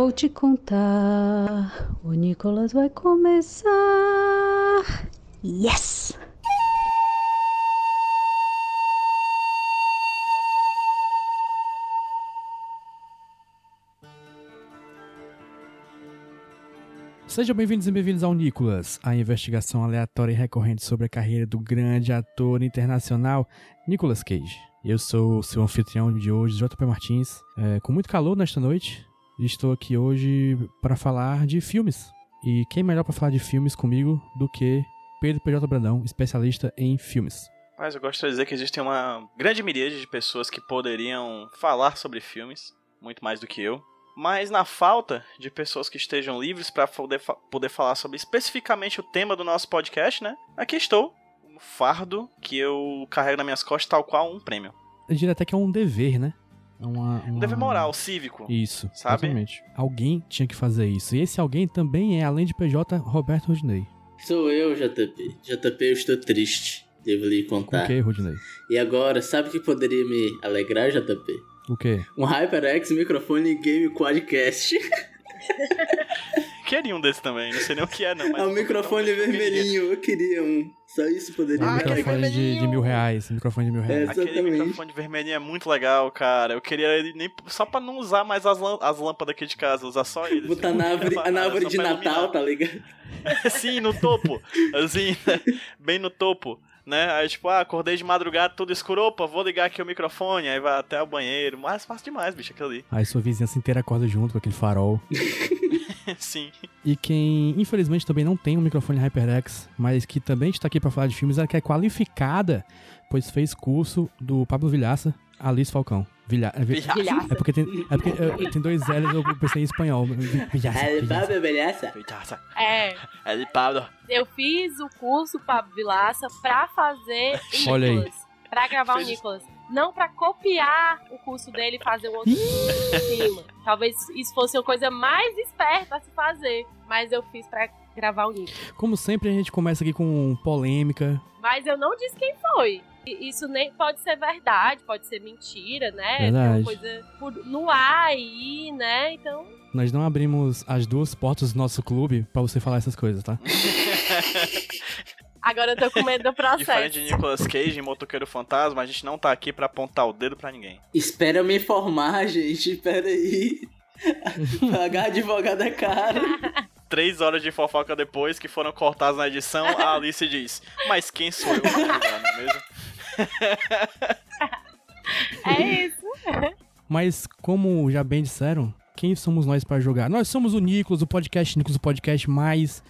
Vou te contar, o Nicolas vai começar. Yes! Sejam bem-vindos e bem-vindos ao Nicolas, a investigação aleatória e recorrente sobre a carreira do grande ator internacional Nicolas Cage. Eu sou o seu anfitrião de hoje, JP Martins, é, com muito calor nesta noite. Estou aqui hoje para falar de filmes. E quem melhor para falar de filmes comigo do que Pedro PJ Brandão, especialista em filmes. Mas eu gosto de dizer que existe uma grande miríade de pessoas que poderiam falar sobre filmes, muito mais do que eu. Mas na falta de pessoas que estejam livres para poder, fa- poder falar sobre especificamente o tema do nosso podcast, né? Aqui estou, um fardo que eu carrego nas minhas costas tal qual um prêmio. Eu diria até que é um dever, né? É uma, Um uma- dever moral, cívico. Isso, Sabe? exatamente. Alguém tinha que fazer isso. E esse alguém também é, além de PJ, Roberto Rudney. Sou eu, JP. JP, eu estou triste. Devo lhe Com o contar. que, Rudney? E agora, sabe o que poderia me alegrar, JP? O quê? Um HyperX microfone game quadcast. Queria um desse também, não sei nem o que é não. Mas É um microfone vermelhinho. Eu queria um. Só isso poderia Ah, microfone de, de mil reais. um Microfone de mil reais. É, Aquele Exatamente. microfone vermelhinho é muito legal, cara. Eu queria ele nem só pra não usar mais as, as lâmpadas aqui de casa, usar só ele. Botar na árvore, na árvore de Natal, iluminar. tá ligado? Sim, no topo. Assim, bem no topo. Né? Aí, tipo, ah, acordei de madrugada, tudo escuro. Opa, vou ligar aqui o microfone. Aí vai até o banheiro. Mas fácil demais, bicho, aquilo ali. Aí sua vizinhança inteira acorda junto com aquele farol. Sim. E quem, infelizmente, também não tem um microfone HyperX, mas que também está aqui para falar de filmes, ela que é qualificada, pois fez curso do Pablo Vilhaça, Alice Falcão. Vilha, é, vi- Vilhaça. é porque, tem, é porque é, tem dois L's, eu pensei em espanhol. Vi- Vilhaça, É, Vilhaça. Fábio, beleza? Vilhaça. É, É de Pablo. eu fiz o curso Pablo Vilaça pra fazer o Olha aí. Nicolas. Pra gravar Fez- o Nicolas. Não pra copiar o curso dele e fazer o outro em cima. Talvez isso fosse uma coisa mais esperta a se fazer. Mas eu fiz pra gravar o Nicolas. Como sempre, a gente começa aqui com polêmica. Mas eu não disse quem foi. Isso nem pode ser verdade, pode ser mentira, né? Verdade. uma coisa por- no ar aí, né? Então, Nós não abrimos as duas portas do nosso clube pra você falar essas coisas, tá? agora eu tô com medo do Diferente processo. de Nicolas Cage em Motoqueiro Fantasma, a gente não tá aqui pra apontar o dedo pra ninguém. Espera eu me informar, gente. Espera aí. Pagar advogado é caro. Três horas de fofoca depois, que foram cortadas na edição, a Alice diz: Mas quem sou eu não é mesmo? É isso. Mas, como já bem disseram, quem somos nós para jogar? Nós somos o Nicolas, o podcast Nicolas, o podcast mais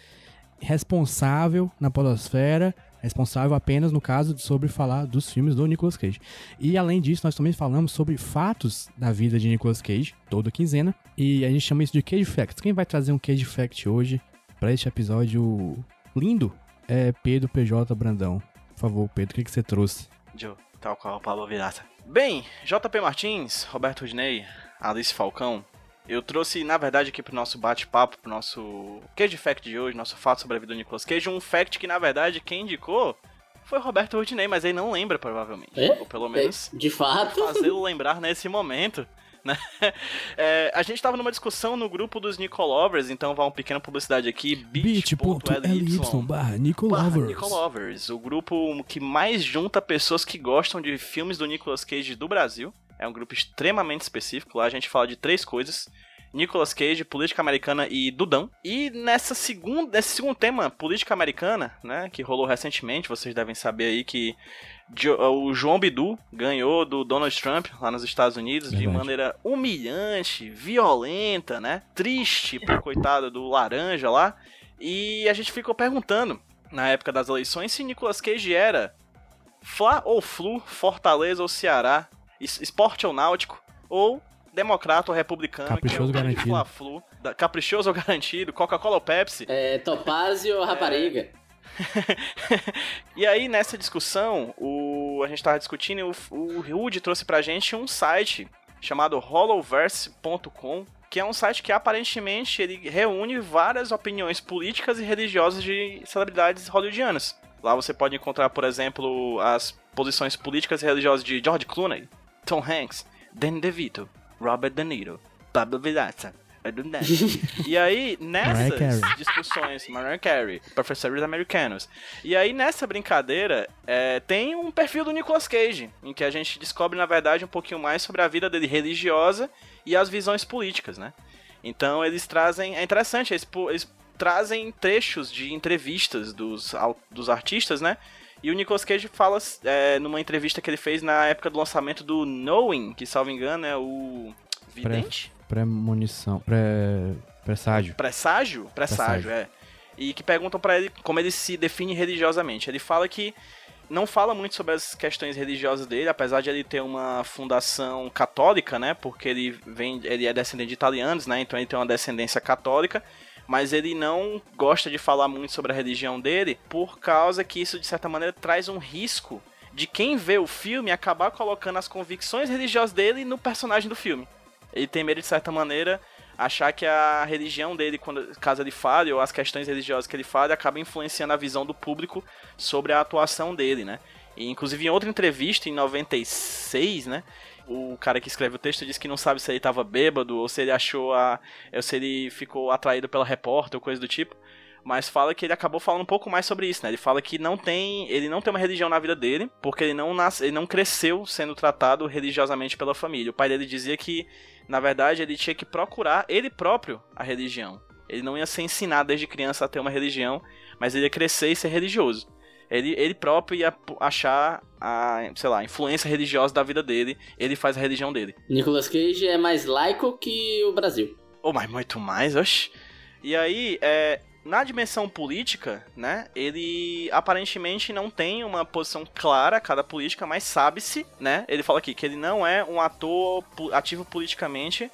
responsável na podosfera, responsável apenas, no caso, sobre falar dos filmes do Nicolas Cage. E, além disso, nós também falamos sobre fatos da vida de Nicolas Cage, toda quinzena, e a gente chama isso de Cage Facts. Quem vai trazer um Cage Fact hoje, para este episódio lindo, é Pedro PJ Brandão. Por favor, Pedro, o que, você trouxe? Joe, tal qual o Pablo Viraça. Bem, JP Martins, Roberto Rudney, Alice Falcão, eu trouxe, na verdade, aqui pro nosso bate-papo, pro nosso Cage Fact de hoje, nosso fato sobre a vida do Nicolas Cage, um fact que, na verdade, quem indicou foi Roberto Rudney, mas ele não lembra, provavelmente. É? Ou pelo menos De fato. fazê-lo lembrar nesse momento. Né? É, a gente tava numa discussão no grupo dos Nicolovers, então vai uma pequena publicidade aqui, bit.ly barra. Nicolovers, o grupo que mais junta pessoas que gostam de filmes do Nicolas Cage do Brasil. É um grupo extremamente específico. Lá a gente fala de três coisas: Nicolas Cage, política americana e Dudão. E nessa segunda, nesse segundo tema, política americana, né, que rolou recentemente, vocês devem saber aí que o João Bidu ganhou do Donald Trump lá nos Estados Unidos de Verdade. maneira humilhante, violenta, né? Triste pro coitado do laranja lá. E a gente ficou perguntando na época das eleições se Nicolas Cage era Fla ou Flu, Fortaleza ou Ceará, esporte ou náutico, ou democrata ou republicano, Caprichoso que é o garantido. Fla-Flu Da- Caprichoso ou garantido? Coca-Cola ou Pepsi? É, Topázio ou Rapariga? E aí, nessa discussão, o, a gente tava discutindo e o, o Rude trouxe pra gente um site chamado hollowverse.com, que é um site que aparentemente ele reúne várias opiniões políticas e religiosas de celebridades hollywoodianas. Lá você pode encontrar, por exemplo, as posições políticas e religiosas de George Clooney, Tom Hanks, Danny DeVito, Robert De Niro, Pablo Villatza. e aí, nessas discussões, Mariah Carey, Professores Americanos. E aí, nessa brincadeira, é, tem um perfil do Nicolas Cage, em que a gente descobre, na verdade, um pouquinho mais sobre a vida dele religiosa e as visões políticas, né? Então, eles trazem. É interessante, eles, eles trazem trechos de entrevistas dos, dos artistas, né? E o Nicolas Cage fala é, numa entrevista que ele fez na época do lançamento do Knowing, que, salvo engano, é o. Vidente? Premonição. Pré. Presságio. Presságio? Presságio, é. E que perguntam pra ele como ele se define religiosamente. Ele fala que não fala muito sobre as questões religiosas dele, apesar de ele ter uma fundação católica, né? Porque ele vem, ele é descendente de italianos, né? Então ele tem uma descendência católica. Mas ele não gosta de falar muito sobre a religião dele, por causa que isso, de certa maneira, traz um risco de quem vê o filme acabar colocando as convicções religiosas dele no personagem do filme. Ele tem medo, de certa maneira, achar que a religião dele, quando, caso ele fale, ou as questões religiosas que ele fale, acaba influenciando a visão do público sobre a atuação dele, né? E, inclusive, em outra entrevista, em 96, né? O cara que escreve o texto disse que não sabe se ele tava bêbado ou se ele achou a. ou se ele ficou atraído pela repórter ou coisa do tipo. Mas fala que ele acabou falando um pouco mais sobre isso, né? Ele fala que não tem. Ele não tem uma religião na vida dele, porque ele não nasce, ele não cresceu sendo tratado religiosamente pela família. O pai dele dizia que, na verdade, ele tinha que procurar ele próprio a religião. Ele não ia ser ensinado desde criança a ter uma religião, mas ele ia crescer e ser religioso. Ele, ele próprio ia achar a, sei lá, a influência religiosa da vida dele, ele faz a religião dele. Nicolas Cage é mais laico que o Brasil. Ou mas muito mais, oxe. E aí, é, na dimensão política, né, ele aparentemente não tem uma posição clara cada política, mas sabe-se, né, ele fala aqui que ele não é um ator ativo politicamente,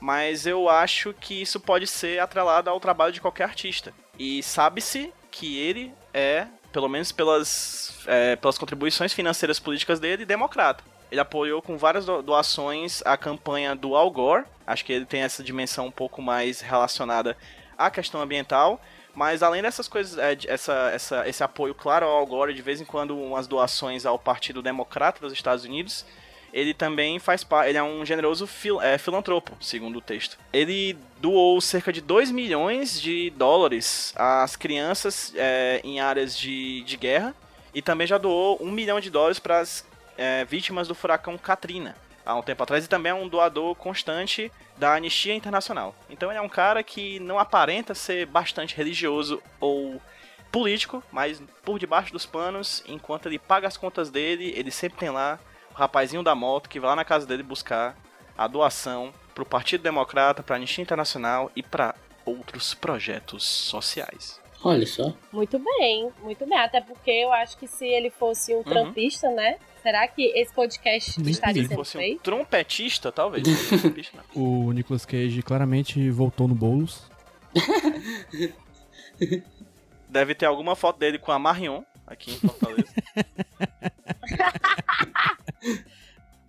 mas eu acho que isso pode ser atrelado ao trabalho de qualquer artista. E sabe-se que ele é, pelo menos pelas, é, pelas contribuições financeiras políticas dele, democrata. Ele apoiou com várias do- doações a campanha do Al Gore. Acho que ele tem essa dimensão um pouco mais relacionada à questão ambiental. Mas além dessas coisas, é, essa, essa, esse apoio claro ao Al Gore, de vez em quando umas doações ao Partido Democrata dos Estados Unidos, ele também faz parte, ele é um generoso fil, é, filantropo, segundo o texto. Ele doou cerca de 2 milhões de dólares às crianças é, em áreas de, de guerra e também já doou um milhão de dólares para as é, vítimas do furacão Katrina há um tempo atrás e também é um doador constante da Anistia Internacional. Então ele é um cara que não aparenta ser bastante religioso ou político, mas por debaixo dos panos, enquanto ele paga as contas dele, ele sempre tem lá o rapazinho da moto que vai lá na casa dele buscar a doação pro Partido Democrata, pra Anistia Internacional e para outros projetos sociais. Olha só. Muito bem, muito bem. Até porque eu acho que se ele fosse um trampista, né? Será que esse podcast Nem estaria Se ele sendo fosse um feito? trompetista, talvez. um trompista, não. O Nicolas Cage claramente voltou no Boulos. Deve ter alguma foto dele com a Marion aqui em Fortaleza.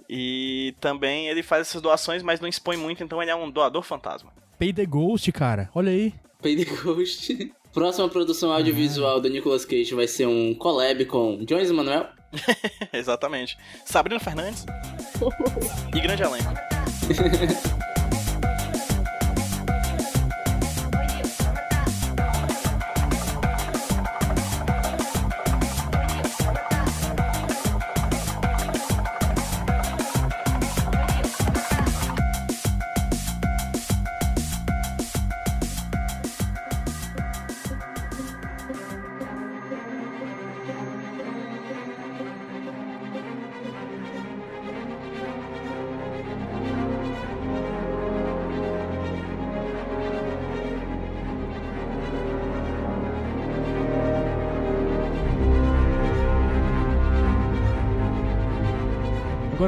e também ele faz essas doações, mas não expõe muito, então ele é um doador fantasma. Pay the Ghost, cara. Olha aí. Pay the Ghost. Próxima produção audiovisual do Nicolas Cage vai ser um collab com Jones e Manuel. Exatamente. Sabrina Fernandes. e grande elenco.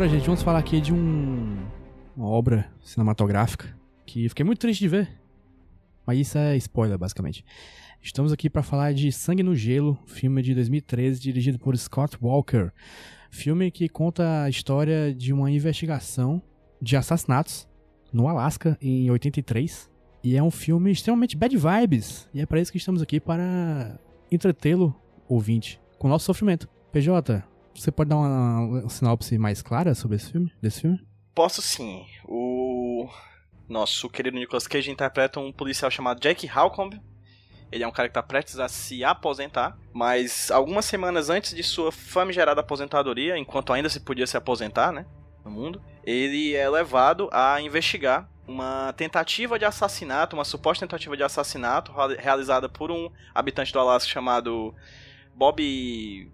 Agora, gente, vamos falar aqui de um uma obra cinematográfica que fiquei muito triste de ver. Mas isso é spoiler, basicamente. Estamos aqui para falar de Sangue no Gelo, filme de 2013 dirigido por Scott Walker. Filme que conta a história de uma investigação de assassinatos no Alasca em 83. E é um filme extremamente bad vibes. E é para isso que estamos aqui para entretê-lo, ouvinte, com o nosso sofrimento. PJ, você pode dar uma sinopse mais clara sobre esse filme? Desse filme? Posso sim. O nosso querido Nicolas Cage interpreta um policial chamado Jack Halcombe. Ele é um cara que está prestes a se aposentar, mas algumas semanas antes de sua famigerada aposentadoria, enquanto ainda se podia se aposentar, né, no mundo, ele é levado a investigar uma tentativa de assassinato, uma suposta tentativa de assassinato realizada por um habitante do Alasca chamado Bob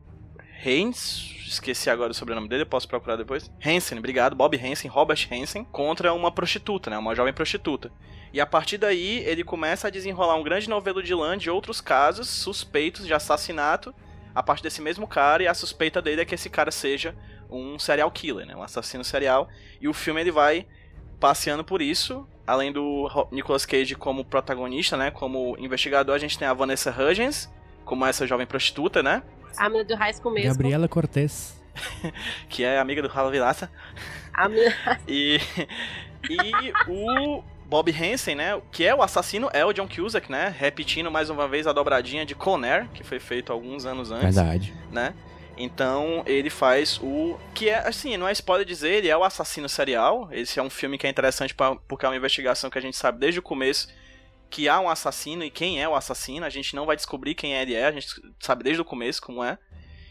Haynes, esqueci agora o sobrenome dele, posso procurar depois. Hansen, obrigado, Bob Hansen, Robert Hansen, contra uma prostituta, né, uma jovem prostituta. E a partir daí ele começa a desenrolar um grande novelo de lã de outros casos suspeitos de assassinato a partir desse mesmo cara e a suspeita dele é que esse cara seja um serial killer, né, um assassino serial. E o filme ele vai passeando por isso. Além do Nicolas Cage como protagonista, né, como investigador, a gente tem a Vanessa Hudgens como essa jovem prostituta, né? A menina do High School mesmo. Gabriela Cortez. que é amiga do Rala Vilaça. E, e o Bob Hansen, né? Que é o assassino, é o John Cusack, né? Repetindo mais uma vez a dobradinha de Conair, que foi feito alguns anos antes. Verdade. Né? Então ele faz o. Que é, assim, não é spoiler dizer, ele é o assassino serial. Esse é um filme que é interessante pra, porque é uma investigação que a gente sabe desde o começo que há um assassino e quem é o assassino. A gente não vai descobrir quem ele é, a gente sabe desde o começo como é.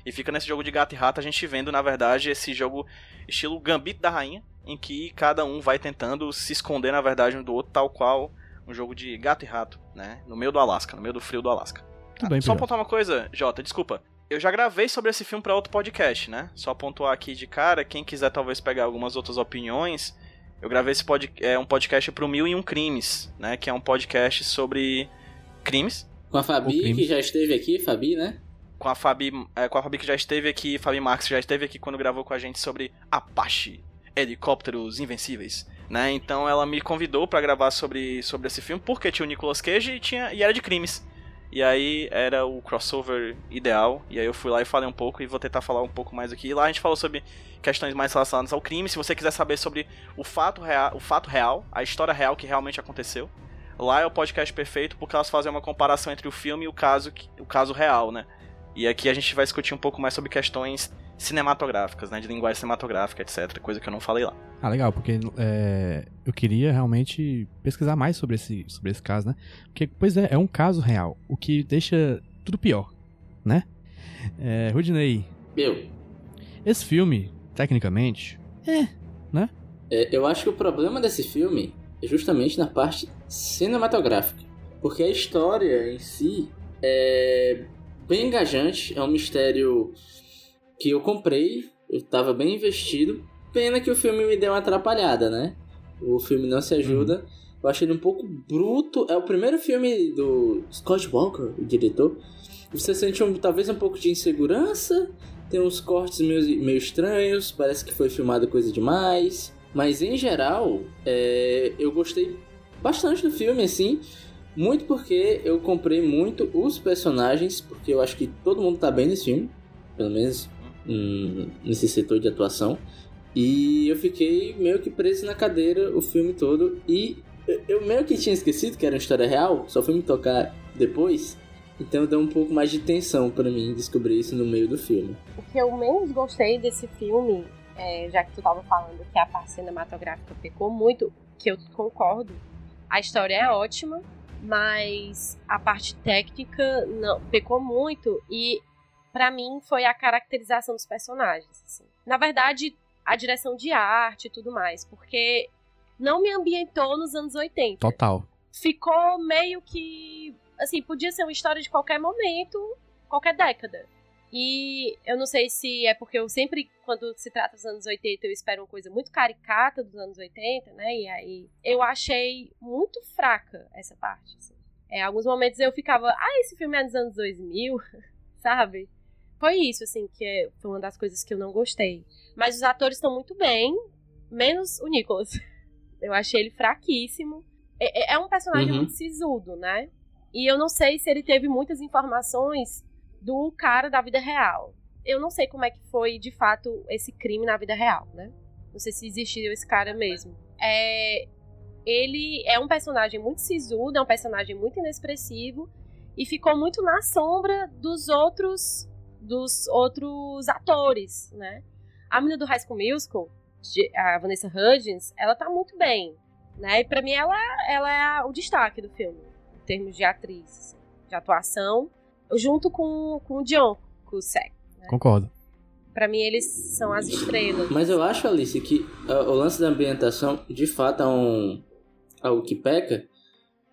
E fica nesse jogo de gato e rato a gente vendo, na verdade, esse jogo estilo Gambito da Rainha, em que cada um vai tentando se esconder, na verdade, um do outro, tal qual um jogo de gato e rato, né? No meio do Alasca, no meio do frio do Alasca. Bem, Só apontar uma coisa, Jota, desculpa. Eu já gravei sobre esse filme para outro podcast, né? Só pontuar aqui de cara, quem quiser talvez pegar algumas outras opiniões, eu gravei esse pod, é, um podcast pro Mil e Um Crimes, né? Que é um podcast sobre crimes. Com a Fabi, crime. que já esteve aqui, Fabi, né? Com a Fabi, é, com a Fabi que já esteve aqui, Fabi Marques já esteve aqui quando gravou com a gente sobre Apache, helicópteros invencíveis, né? Então ela me convidou para gravar sobre, sobre esse filme porque tinha o Nicolas Cage e, tinha, e era de crimes. E aí era o crossover ideal. E aí eu fui lá e falei um pouco e vou tentar falar um pouco mais aqui. Lá a gente falou sobre questões mais relacionadas ao crime. Se você quiser saber sobre o fato real, o fato real, a história real que realmente aconteceu, lá é o podcast perfeito porque elas fazem uma comparação entre o filme e o caso, que- o caso real, né? E aqui a gente vai discutir um pouco mais sobre questões cinematográficas, né? De linguagem cinematográfica, etc. Coisa que eu não falei lá. Ah, legal, porque é, eu queria realmente pesquisar mais sobre esse, sobre esse caso, né? Porque, pois é, é um caso real, o que deixa tudo pior, né? É, Rudney, Meu, esse filme, tecnicamente, é, eu acho que o problema desse filme é justamente na parte cinematográfica. Porque a história em si é bem engajante, é um mistério que eu comprei, eu tava bem investido. Pena que o filme me deu uma atrapalhada, né? O filme não se ajuda. Eu achei ele um pouco bruto. É o primeiro filme do Scott Walker, o diretor. Você sente um, talvez um pouco de insegurança. Tem uns cortes meio, meio estranhos. Parece que foi filmado coisa demais. Mas em geral, é, eu gostei bastante do filme, assim. Muito porque eu comprei muito os personagens. Porque eu acho que todo mundo tá bem nesse filme. Pelo menos hum, nesse setor de atuação. E eu fiquei meio que preso na cadeira o filme todo. E eu meio que tinha esquecido que era uma história real, só fui me tocar depois. Então deu um pouco mais de tensão pra mim descobrir isso no meio do filme. O que eu menos gostei desse filme, é, já que tu tava falando que a parte cinematográfica pecou muito, que eu concordo, a história é ótima, mas a parte técnica não pecou muito e pra mim foi a caracterização dos personagens. assim. Na verdade, a direção de arte e tudo mais, porque não me ambientou nos anos 80 total. ficou meio que. Assim, podia ser uma história de qualquer momento, qualquer década. E eu não sei se é porque eu sempre, quando se trata dos anos 80, eu espero uma coisa muito caricata dos anos 80, né? E aí eu achei muito fraca essa parte. Assim. É, alguns momentos eu ficava, ah, esse filme é dos anos 2000, sabe? Foi isso, assim, que é- foi uma das coisas que eu não gostei. Mas os atores estão muito bem, menos o Nicholas. Eu achei ele fraquíssimo. É, é um personagem Uhum. muito sisudo, né? E eu não sei se ele teve muitas informações do cara da vida real. Eu não sei como é que foi, de fato, esse crime na vida real, né? Não sei se existiu esse cara mesmo. É, ele é um personagem muito sisudo, é um personagem muito inexpressivo e ficou muito na sombra dos outros dos outros atores, né? A menina do High School Musical, a Vanessa Hudgens, ela tá muito bem, né? E pra mim ela, ela é o destaque do filme, termos de atriz, assim, de atuação, junto com, com o John Cusack. Concordo. Pra mim eles são as estrelas. Mas eu acho, Alice, que ah, o lance da ambientação de fato é um algo que peca,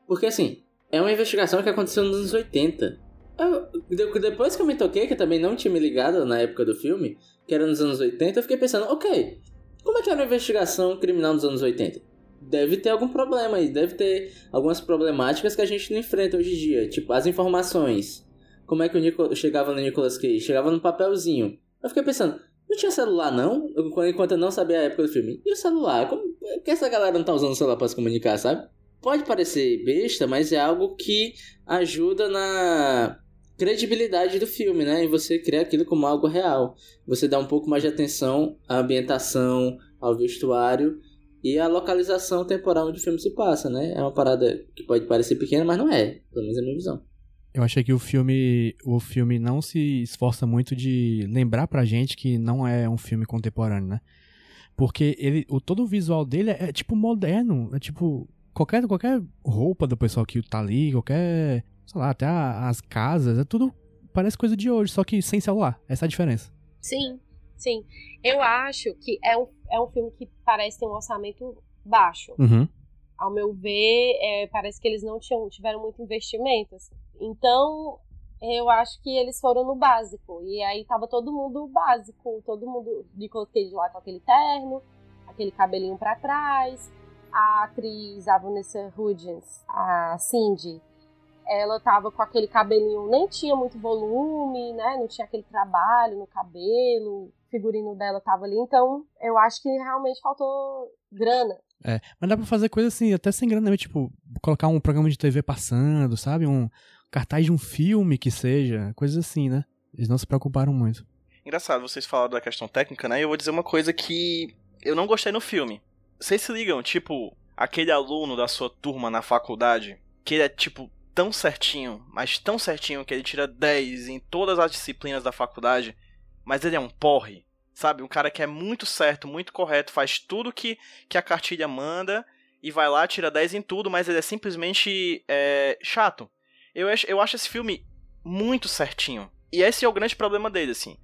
porque assim, é uma investigação que aconteceu nos anos 80. Eu- de- depois que eu me toquei, que eu também não tinha me ligado na época do filme, que era nos anos 80, eu fiquei pensando, ok, como é que era uma investigação criminal nos anos 80? Deve ter algum problema aí, deve ter algumas problemáticas que a gente não enfrenta hoje em dia, tipo as informações. Como é que o Nico chegava no Nicolas Cage? Chegava no papelzinho. Eu fiquei pensando, não tinha celular, não? Enquanto eu não sabia a época do filme. E o celular? Como que essa galera não tá usando o celular pra se comunicar, sabe? Pode parecer besta, mas é algo que ajuda na credibilidade do filme, né? E você cria aquilo como algo real. Você dá um pouco mais de atenção à ambientação, ao vestuário e à localização temporal onde o filme se passa, né? É uma parada que pode parecer pequena, mas não é. Pelo menos é a minha visão. Eu achei que o filme, o filme não se esforça muito de lembrar pra gente que não é um filme contemporâneo, né? Porque ele, o, todo o visual dele é, é, tipo moderno, é tipo qualquer qualquer roupa do pessoal que tá ali, qualquer, sei lá, até a- as casas, é tudo parece coisa de hoje, só que sem celular. Essa é a diferença. Sim, sim. Eu acho que é um, é um filme que parece ter um orçamento baixo. Uhum. Ao meu ver, é, parece que eles não tinham, tiveram muito investimento. assim. Então, eu acho que eles foram no básico. E aí tava todo mundo básico. Todo mundo de Cage lá com aquele terno, aquele cabelinho pra trás. A atriz, a Vanessa Hudgens, a Cindy, ela tava com aquele cabelinho, nem tinha muito volume, né? Não tinha aquele trabalho no cabelo. O figurino dela tava ali. Então, eu acho que realmente faltou grana. É, mas dá pra fazer coisa assim, até sem grana, mesmo, tipo, colocar um programa de TV passando, sabe? Um cartaz de um filme que seja, coisas assim, né? Eles não se preocuparam muito. Engraçado, vocês falaram da questão técnica, né? E eu vou dizer uma coisa que eu não gostei no filme. Vocês se ligam, tipo, aquele aluno da sua turma na faculdade, que ele é, tipo, tão certinho, mas tão certinho que ele tira 10 em todas as disciplinas da faculdade, mas ele é um porre, sabe? Um cara que é muito certo, muito correto, faz tudo que, que a cartilha manda e vai lá, tira 10 em tudo, mas ele é simplesmente é, chato. Eu acho, eu acho esse filme muito certinho. E esse é o grande problema dele, assim.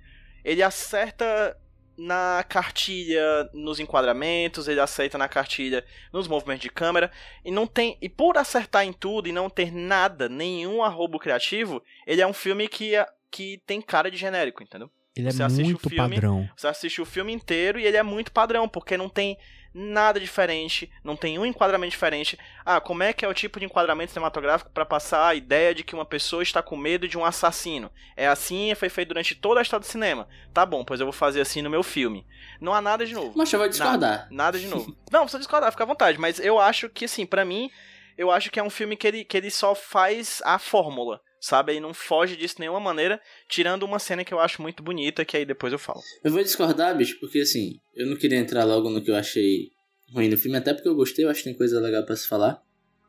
Ele acerta na cartilha, nos enquadramentos, ele acerta na cartilha, nos movimentos de câmera, e não tem. E por acertar em tudo e não ter nada, nenhum arrobo criativo, ele é um filme que, que tem cara de genérico, entendeu? Ele é muito filme, padrão. Você assiste o filme inteiro e ele é muito padrão, porque não tem nada diferente, não tem um enquadramento diferente. Ah, como é que é o tipo de enquadramento cinematográfico para passar a ideia de que uma pessoa está com medo de um assassino? É assim, foi feito durante toda a história do cinema. Tá bom, pois eu vou fazer assim no meu filme. Não há nada de novo. Mas eu vou discordar. Nada de novo. Não, precisa discordar, fica à vontade. Mas eu acho que, assim, pra mim, eu acho que é um filme que ele, que ele só faz a fórmula. Sabe? Ele não foge disso de nenhuma maneira, tirando uma cena que eu acho muito bonita, que aí depois eu falo. Eu vou discordar, bicho, porque assim, eu não queria entrar logo no que eu achei ruim no filme, até porque eu gostei, eu acho que tem coisa legal para se falar.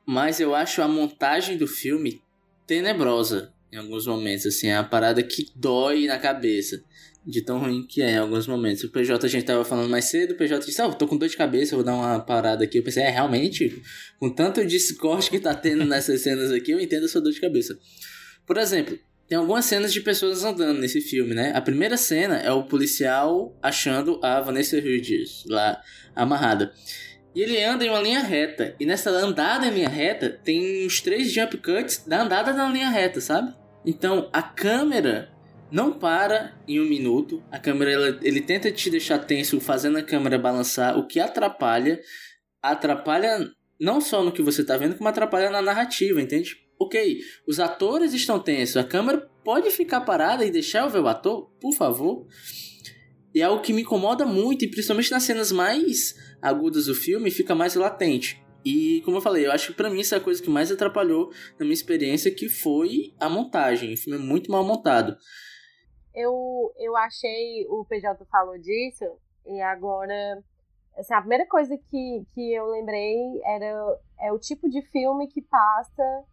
Mas eu acho a montagem do filme tenebrosa em alguns momentos, assim, é uma parada que dói na cabeça. De tão ruim que é em alguns momentos. O PJ a gente tava falando mais cedo, o PJ disse, ah, eu tô com dor de cabeça, vou dar uma parada aqui. Eu pensei, é, realmente, com tanto discorde que tá tendo nessas cenas aqui, eu entendo a sua dor de cabeça. Por exemplo, tem algumas cenas de pessoas andando nesse filme, né? A primeira cena é o policial achando a Vanessa Hudgens lá amarrada. E ele anda em uma linha reta. E nessa andada em linha reta, tem uns três jump cuts da andada na linha reta, sabe? Então a câmera não para em um minuto. A câmera ela, ele tenta te deixar tenso, fazendo a câmera balançar, o que atrapalha. Atrapalha não só no que você tá vendo, como atrapalha na narrativa, entende? Ok, os atores estão tensos, a câmera pode ficar parada e deixar eu ver o ator, por favor. E é algo que me incomoda muito, e principalmente nas cenas mais agudas do filme, fica mais latente. E, como eu falei, eu acho que pra mim isso é a coisa que mais atrapalhou na minha experiência, que foi a montagem. O filme é muito mal montado. Eu, eu achei, o PJ falou disso, e agora, assim, a primeira coisa que, que eu lembrei era é o tipo de filme que passa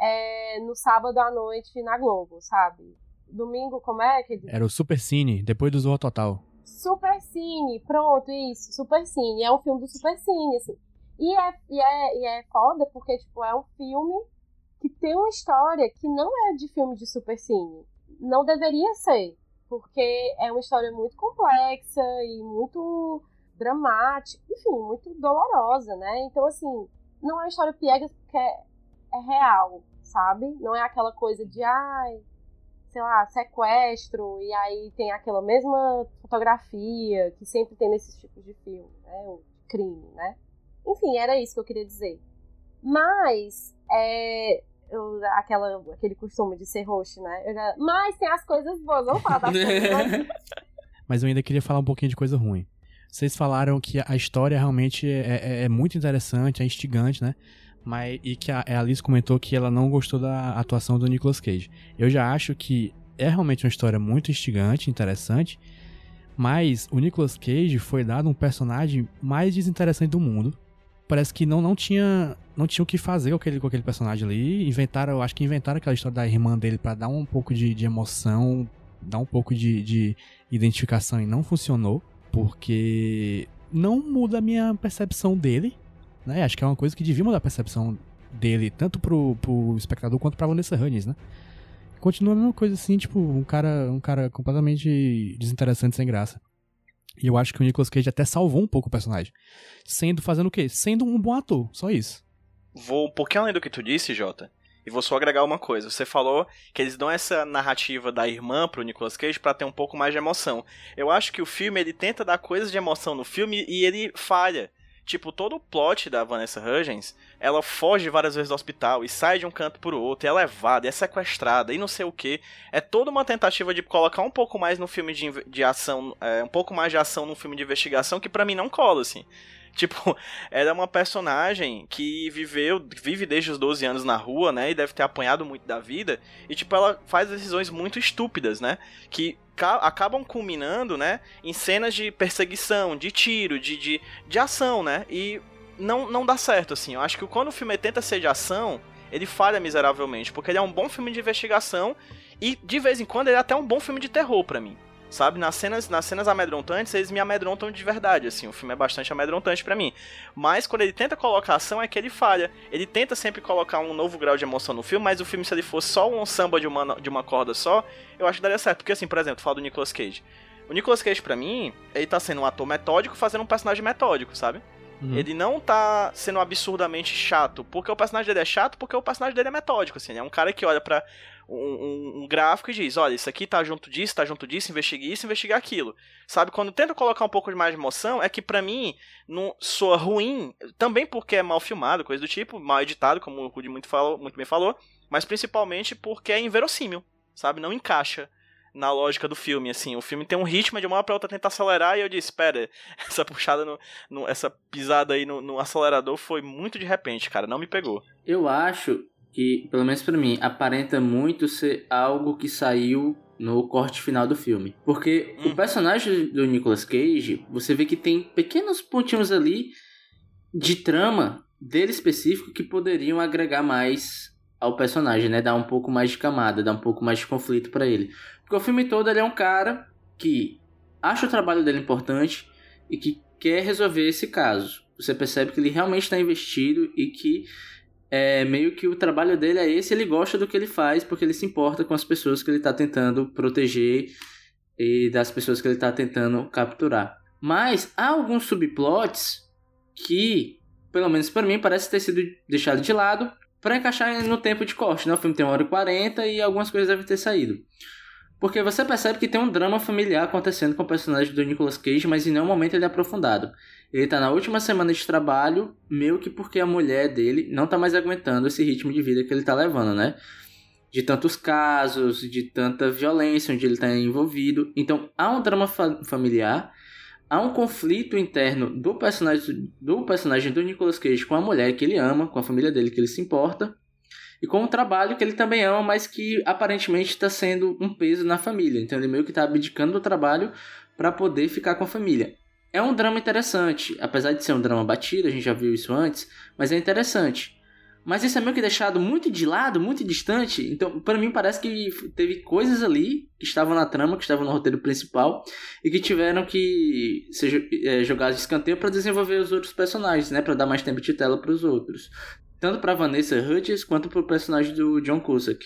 é, no sábado à noite na Globo, sabe? Domingo, como é que... Era o Super Cine, depois do Zorro Total. Super Cine, pronto, isso, Super Cine. É um filme do Super Cine, assim. E é, e é, e é foda porque, tipo, é um filme que tem uma história que não é de filme de Super Cine. Não deveria ser, porque é uma história muito complexa e muito dramática, enfim, muito dolorosa, né? Então, assim, não é uma história piegas porque é, é real, sabe? Não é aquela coisa de, ai, sei lá, sequestro, e aí tem aquela mesma fotografia que sempre tem nesses tipos de filme, né? O crime, né? Enfim, era isso que eu queria dizer. Mas, é, eu, aquela, aquele costume de ser roxo, né? Já, mas tem as coisas boas, vamos falar das coisas mas... mas eu ainda queria falar um pouquinho de coisa ruim. Vocês falaram que a história realmente é, é, é muito interessante, é instigante, né? Mas, e que a, a Alice comentou que ela não gostou da atuação do Nicolas Cage. Eu já acho que é realmente uma história muito instigante, interessante, mas o Nicolas Cage foi dado um personagem mais desinteressante do mundo. Parece que não, não tinha não tinha o que fazer com aquele, com aquele personagem ali. Inventaram, eu acho que inventaram aquela história da irmã dele para dar um pouco de, de, emoção, dar um pouco de, de identificação e não funcionou, porque não muda a minha percepção dele né? Acho que é uma coisa que devia mudar a percepção dele, tanto pro, pro espectador quanto pra Vanessa Hudgens, né? Continua a mesma coisa assim, tipo, um cara, um cara completamente desinteressante, sem graça. E eu acho que o Nicolas Cage até salvou um pouco o personagem. Sendo, fazendo o quê? Sendo um bom ator, só isso. Vou um pouquinho além do que tu disse, Jota. E vou só agregar uma coisa. Você falou que eles dão essa narrativa da irmã pro Nicolas Cage para ter um pouco mais de emoção. Eu acho que o filme ele tenta dar coisas de emoção no filme e ele falha. Tipo, todo o plot da Vanessa Hudgens, ela foge várias vezes do hospital e sai de um canto pro outro, é levada, é sequestrada e não sei o que. É toda uma tentativa de colocar um pouco mais no filme de, de ação, é, um pouco mais de ação no filme de investigação que para mim não cola, assim. Tipo, ela é uma personagem que viveu, vive desde os 12 anos na rua, né? E deve ter apanhado muito da vida. E, tipo, ela faz decisões muito estúpidas, né? Que acabam culminando, né? Em cenas de perseguição, de tiro, de, de, de ação, né? E não, não dá certo, assim. Eu acho que quando o filme tenta ser de ação, ele falha miseravelmente. Porque ele é um bom filme de investigação e, de vez em quando, ele é até um bom filme de terror para mim. Sabe, nas cenas, nas cenas amedrontantes, eles me amedrontam de verdade, assim, o filme é bastante amedrontante para mim. Mas quando ele tenta colocar ação é que ele falha. Ele tenta sempre colocar um novo grau de emoção no filme, mas o filme se ele fosse só um samba de uma, de uma corda só, eu acho que daria certo. Porque assim, por exemplo, falo do Nicolas Cage. O Nicolas Cage, para mim, ele tá sendo um ator metódico fazendo um personagem metódico, sabe? Uhum. Ele não tá sendo absurdamente chato, porque o personagem dele é chato, porque o personagem dele é metódico, assim. É um cara que olha para um, um, gráfico e diz: olha, isso aqui tá junto disso, tá junto disso, investigue isso, investigue aquilo. Sabe? Quando tenta colocar um pouco de mais de emoção, é que para mim não soa ruim, também porque é mal filmado, coisa do tipo, mal editado, como o Rudy muito, falou, muito bem falou, mas principalmente porque é inverossímil, sabe? Não encaixa na lógica do filme, assim. O filme tem um ritmo de uma hora pra outra tentar acelerar e eu disse, espera, essa puxada, no, no, essa pisada aí no, no, acelerador foi muito de repente, cara, não me pegou. Eu acho que, pelo menos para mim, aparenta muito ser algo que saiu no corte final do filme. Porque hum. o personagem do Nicolas Cage, você vê que tem pequenos pontinhos ali de trama dele específico que poderiam agregar mais ao personagem, né? Dar um pouco mais de camada, dar um pouco mais de conflito para ele. Porque o filme todo ele é um cara que acha o trabalho dele importante e que quer resolver esse caso. Você percebe que ele realmente está investido e que é meio que o trabalho dele é esse, ele gosta do que ele faz porque ele se importa com as pessoas que ele está tentando proteger e das pessoas que ele está tentando capturar. Mas há alguns subplots que, pelo menos para mim, parece ter sido deixado de lado para encaixar no tempo de corte. Né? O filme tem 1 hora e 40 e algumas coisas devem ter saído. Porque você percebe que tem um drama familiar acontecendo com o personagem do Nicolas Cage, mas em nenhum momento ele é aprofundado. Ele tá na última semana de trabalho, meio que porque a mulher dele não tá mais aguentando esse ritmo de vida que ele tá levando, né? De tantos casos, de tanta violência onde ele tá envolvido. Então há um drama fa familiar, há um conflito interno do personagem do personagem do Nicolas Cage com a mulher que ele ama, com a família dele que ele se importa, e com o trabalho que ele também ama, mas que aparentemente está sendo um peso na família. Então ele meio que está abdicando do trabalho para poder ficar com a família. É um drama interessante, apesar de ser um drama batido, a gente já viu isso antes, mas é interessante. Mas isso é meio que deixado muito de lado, muito distante. Então, para mim, parece que teve coisas ali que estavam na trama, que estavam no roteiro principal, e que tiveram que ser é, jogados de escanteio para desenvolver os outros personagens, né? Para dar mais tempo de tela para os outros. Tanto para Vanessa Hudgens quanto para o personagem do John Cusack.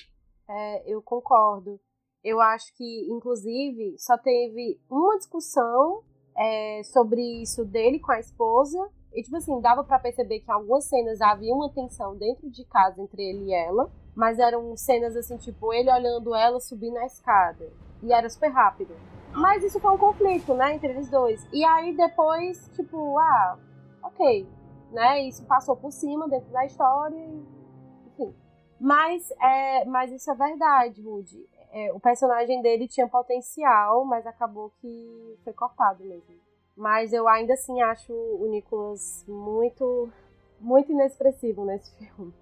É, eu concordo. Eu acho que, inclusive, só teve uma discussão é, sobre isso dele com a esposa e, tipo assim, dava para perceber que em algumas cenas havia uma tensão dentro de casa entre ele e ela, mas eram cenas assim, tipo, ele olhando ela subindo a escada. E era super rápido. Mas isso foi um conflito, né, entre eles dois. E aí depois, tipo, ah, ok, né, isso passou por cima dentro da história, enfim. Mas, é, mas isso é verdade, Rudy. É, o personagem dele tinha potencial, mas acabou que foi cortado mesmo. Mas eu ainda assim acho o Nicolas muito, muito inexpressivo nesse filme.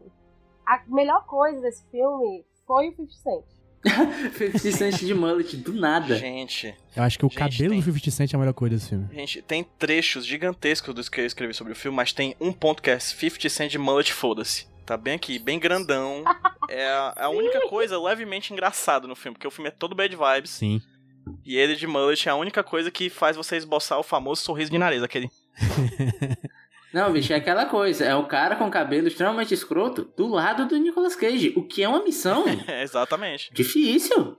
A melhor coisa desse filme foi o 50 Cent. 50 Cent de mullet, do nada. Gente. Eu acho que o Gente, cabelo tem- do 50 Cent é a melhor coisa desse filme. Gente, tem trechos gigantescos dos que eu escrevi sobre o filme, mas tem um ponto que é 50 Cent de mullet, foda-se. Tá bem aqui, bem grandão. É a, a única coisa levemente engraçada no filme, porque o filme é todo bad vibes. Sim. E ele de mullet é a única coisa que faz você esboçar o famoso sorriso de nariz, aquele. Não, bicho, é aquela coisa. É o cara com cabelo extremamente escroto do lado do Nicolas Cage. O que é uma missão É, exatamente. difícil.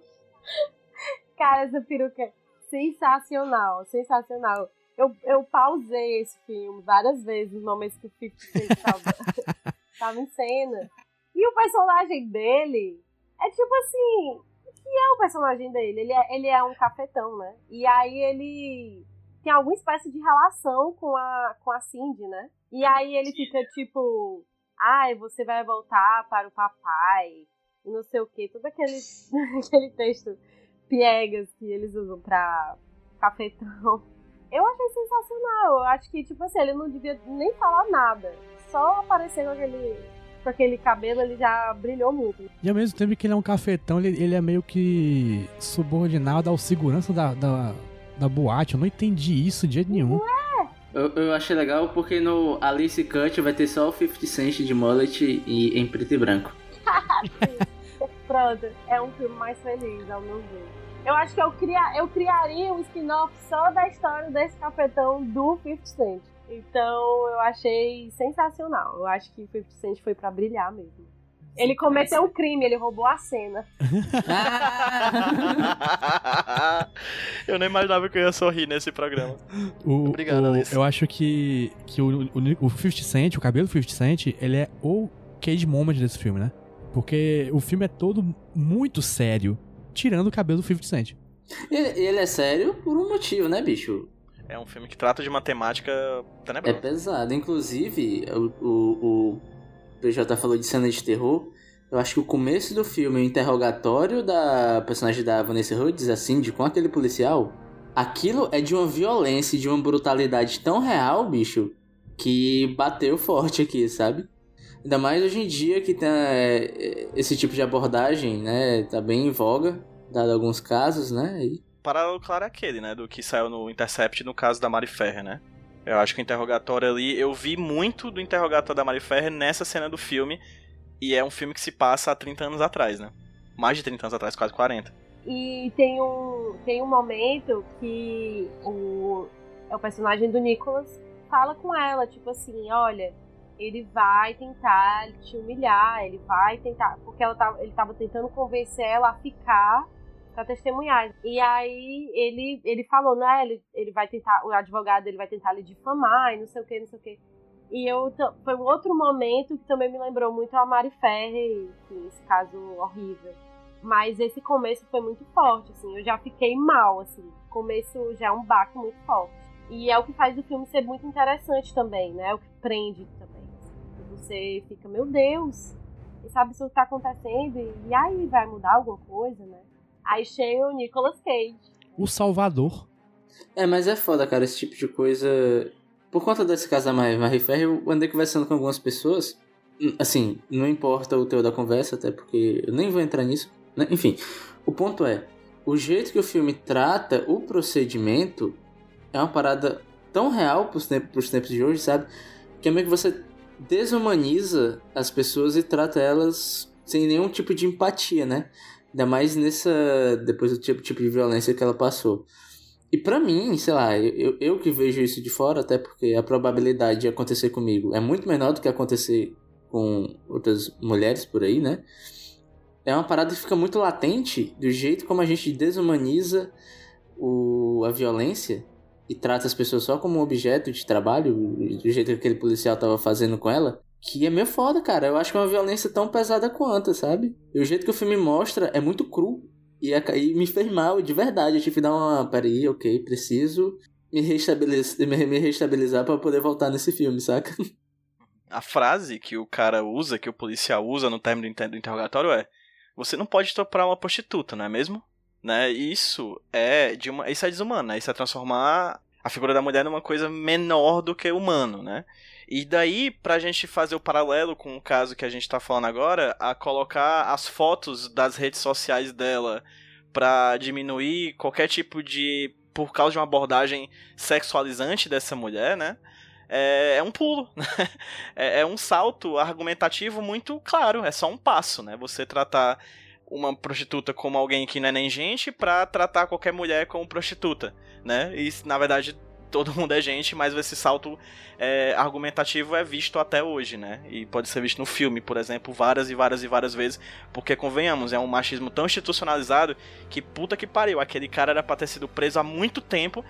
Cara, essa peruca é sensacional, sensacional. Eu, eu pausei esse filme várias vezes no momento que o 50 Cent tava, tava em cena. E o personagem dele é tipo assim. O que é o personagem dele? Ele é, ele é um cafetão, né? E aí ele tem alguma espécie de relação com a, com a Cindy, né? E aí ele fica tipo. Ai, você vai voltar para o papai. E não sei o que. Todo aquele, aquele texto piegas que eles usam pra cafetão. Eu achei sensacional. Eu acho que, tipo assim, ele não devia nem falar nada. Só aparecer com aquele, com aquele cabelo, ele já brilhou muito. E ao mesmo tempo que ele é um cafetão, ele, ele é meio que subordinado ao segurança da, da, da boate. Eu não entendi isso de jeito nenhum. Eu, eu achei legal porque no Alice Cut vai ter só o 50 Cent de mullet e em preto e branco. Pronto, é um filme mais feliz, ao meu ver. Eu acho que eu, cria, eu criaria um spin-off só da história desse cafetão do 50 Cent. Então eu achei sensacional. Eu acho que o 50 Cent foi pra brilhar mesmo. Ele cometeu um crime, ele roubou a cena. eu nem imaginava que eu ia sorrir nesse programa. O, Obrigado, o- Alice. Eu acho que, que o, o, o 50 Cent, o cabelo do 50 Cent, ele é o cage moment desse filme, né? Porque o filme é todo muito sério, tirando o cabelo do 50 Cent. Ele, ele é sério por um motivo, né, bicho? É um filme que trata de uma temática É tenebrosa. pesado. Inclusive, o, o, o PJ falou de cena de terror. Eu acho que o começo do filme, o interrogatório da personagem da Vanessa Hudgens, a Cindy, com aquele policial, aquilo é de uma violência de uma brutalidade tão real, bicho, que bateu forte aqui, sabe? Ainda mais hoje em dia que tem é, esse tipo de abordagem, né? Tá bem em voga, dado alguns casos, né? E Paralelo claro é aquele, né? Do que saiu no Intercept no caso da Mari Ferrer, né? Eu acho que o interrogatório ali. Eu vi muito do interrogatório da Mari Ferrer nessa cena do filme. E é um filme que se passa há 30 anos atrás, né? Mais de 30 anos atrás, quase 40. E tem um, tem um momento que o, é o personagem do Nicholas fala com ela, tipo assim, olha, ele vai tentar te humilhar, ele vai tentar. Porque ela tava, ele tava tentando convencer ela a ficar pra testemunhar. E aí ele, ele falou, né? Ele, ele vai tentar, o advogado ele vai tentar lhe difamar e não sei o que, não sei o que. E eu foi um outro momento que também me lembrou muito a Mari enfim, esse caso horrível. Mas esse começo foi muito forte, assim, eu já fiquei mal, assim. O começo já é um baque muito forte. E é o que faz o filme ser muito interessante também, né? É o que prende também. Você fica, meu Deus, sabe isso que tá acontecendo? E aí, vai mudar alguma coisa, né? Aí chega o Nicolas Cage. O Salvador É, mas é foda, cara, esse tipo de coisa. Por conta desse caso da Marie Ferre, eu andei conversando com algumas pessoas. Assim, não importa o teu da conversa, até porque eu nem vou entrar nisso. Né? Enfim, o ponto é: o jeito que o filme trata o procedimento é uma parada tão real pros tempos, pros tempos de hoje, sabe? Que é meio que você desumaniza as pessoas e trata elas sem nenhum tipo de empatia, né? Ainda mais nessa. depois do tipo, tipo de violência que ela passou. E para mim, sei lá, eu, eu que vejo isso de fora, até porque a probabilidade de acontecer comigo é muito menor do que acontecer com outras mulheres por aí, né? É uma parada que fica muito latente do jeito como a gente desumaniza o, a violência e trata as pessoas só como um objeto de trabalho, do jeito que aquele policial tava fazendo com ela, que é meio foda, cara. Eu acho que é uma violência tão pesada quanto, sabe? E o jeito que o filme mostra é muito cru. E, é, e me fez mal, de verdade. Eu tive que dar uma. Peraí, ok, preciso me reestabilizar, me, me reestabilizar para poder voltar nesse filme, saca? A frase que o cara usa, que o policial usa no término do interrogatório é: Você não pode estuprar uma prostituta, não é mesmo? Né? Isso é de uma, isso é desumano, né? Isso é transformar a figura da mulher numa coisa menor do que humano, né? E daí, pra gente fazer o paralelo com o caso que a gente tá falando agora, a colocar as fotos das redes sociais dela pra diminuir qualquer tipo de. por causa de uma abordagem sexualizante dessa mulher, né? É, é um pulo, né? é, é um salto argumentativo muito claro, é só um passo, né? Você tratar uma prostituta como alguém que não é nem gente pra tratar qualquer mulher como prostituta, né? E na verdade todo mundo é gente, mas esse salto é, argumentativo é visto até hoje, né? E pode ser visto no filme, por exemplo, várias e várias e várias vezes, porque convenhamos, é um machismo tão institucionalizado que puta que pariu, aquele cara era pra ter sido preso há muito tempo,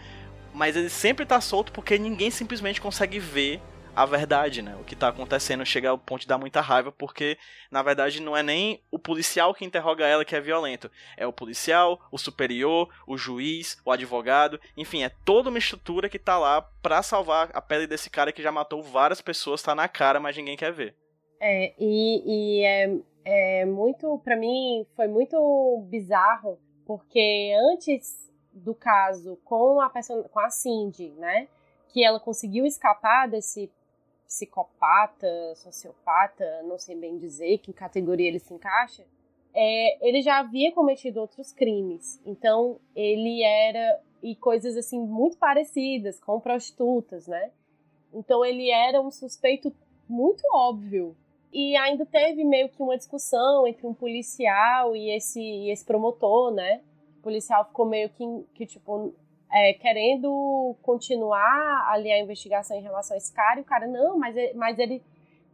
mas ele sempre tá solto porque ninguém simplesmente consegue ver a verdade, né? O que tá acontecendo chega ao ponto de dar muita raiva, porque na verdade não é nem o policial que interroga ela que é violento, é o policial, o superior, o juiz, o advogado, enfim, é toda uma estrutura que tá lá pra salvar a pele desse cara que já matou várias pessoas, tá na cara, mas ninguém quer ver. É, e, e é, é muito, para mim, foi muito bizarro, porque antes do caso com a, com a Cindy, né? Que ela conseguiu escapar desse psicopata, sociopata, não sei bem dizer que categoria ele se encaixa, é, ele já havia cometido outros crimes. Então, ele era. E coisas assim muito parecidas com prostitutas, né? Então, ele era um suspeito muito óbvio. E ainda teve meio que uma discussão entre um policial e esse, e esse promotor, né? O policial ficou meio que, que tipo, é, querendo continuar ali a investigação em relação a esse cara, e o cara, não, mas, ele, mas ele,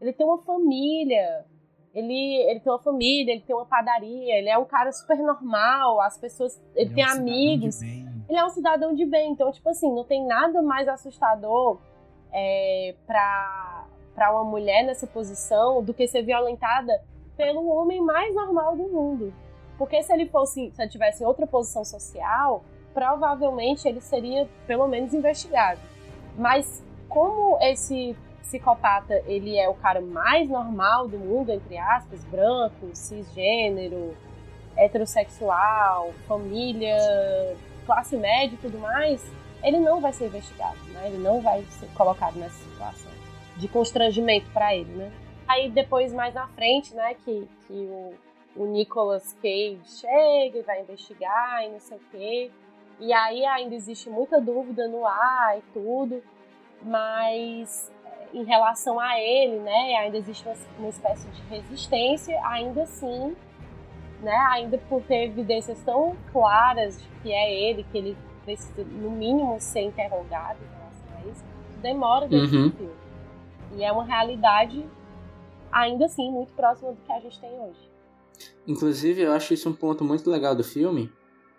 ele tem uma família, ele, ele tem uma família, ele tem uma padaria, ele é um cara super normal, as pessoas, ele, ele tem é um amigos, ele é um cidadão de bem, então, tipo assim, não tem nada mais assustador é, pra, pra uma mulher nessa posição do que ser violentada pelo homem mais normal do mundo. Porque se ele fosse, se ele tivesse outra posição social, provavelmente ele seria pelo menos investigado. Mas como esse psicopata ele é o cara mais normal do mundo, entre aspas, branco, cisgênero, heterossexual, família, classe média e tudo mais, ele não vai ser investigado, né? Ele não vai ser colocado nessa situação de constrangimento para ele, né? Aí depois mais na frente, né, que, que o, o Nicolas Cage chega e vai investigar e não sei o quê. E aí ainda existe muita dúvida no ar e tudo, mas eh, em relação a ele, né, ainda existe uma, uma espécie de resistência, ainda assim, né, ainda por ter evidências tão claras de que é ele, que ele precisa, no mínimo, ser interrogado em relação a isso, demora dentro uhum. do filme. E é uma realidade, ainda assim, muito próxima do que a gente tem hoje. Inclusive, eu acho isso um ponto muito legal do filme,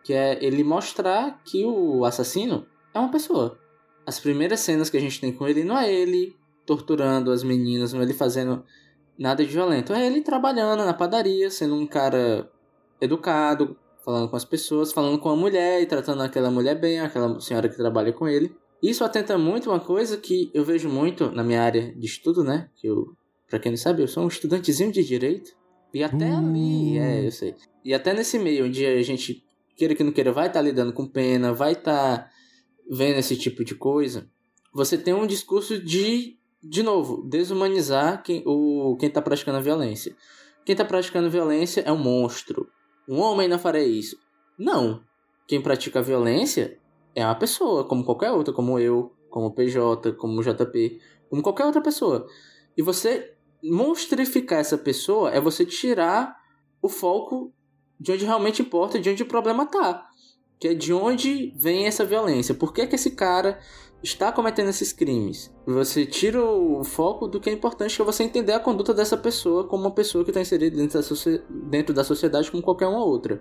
que é ele mostrar que o assassino é uma pessoa. As primeiras cenas que a gente tem com ele não é ele torturando as meninas, não é ele fazendo nada de violento, é ele trabalhando na padaria, sendo um cara educado, falando com as pessoas, falando com a mulher e tratando aquela mulher bem, aquela senhora que trabalha com ele. Isso atenta muito uma coisa que eu vejo muito na minha área de estudo, né? Que eu, para quem não sabe, eu sou um estudantezinho de direito. E até uh. ali, é, eu sei. E até nesse meio onde a gente queira que não queira, vai estar tá lidando com pena, vai estar tá vendo esse tipo de coisa, você tem um discurso de, de novo, desumanizar quem, o, quem tá praticando a violência. Quem tá praticando violência é um monstro. Um homem não faria isso. Não. Quem pratica violência é uma pessoa, como qualquer outra, como eu, como PJ, como JP, como qualquer outra pessoa. E você monstrificar essa pessoa é você tirar o foco de onde realmente importa, de onde o problema tá. Que é de onde vem essa violência. Por que, que esse cara está cometendo esses crimes? Você tira o foco do que é importante, que é você entender a conduta dessa pessoa como uma pessoa que está inserida dentro da, dentro da sociedade como qualquer uma outra.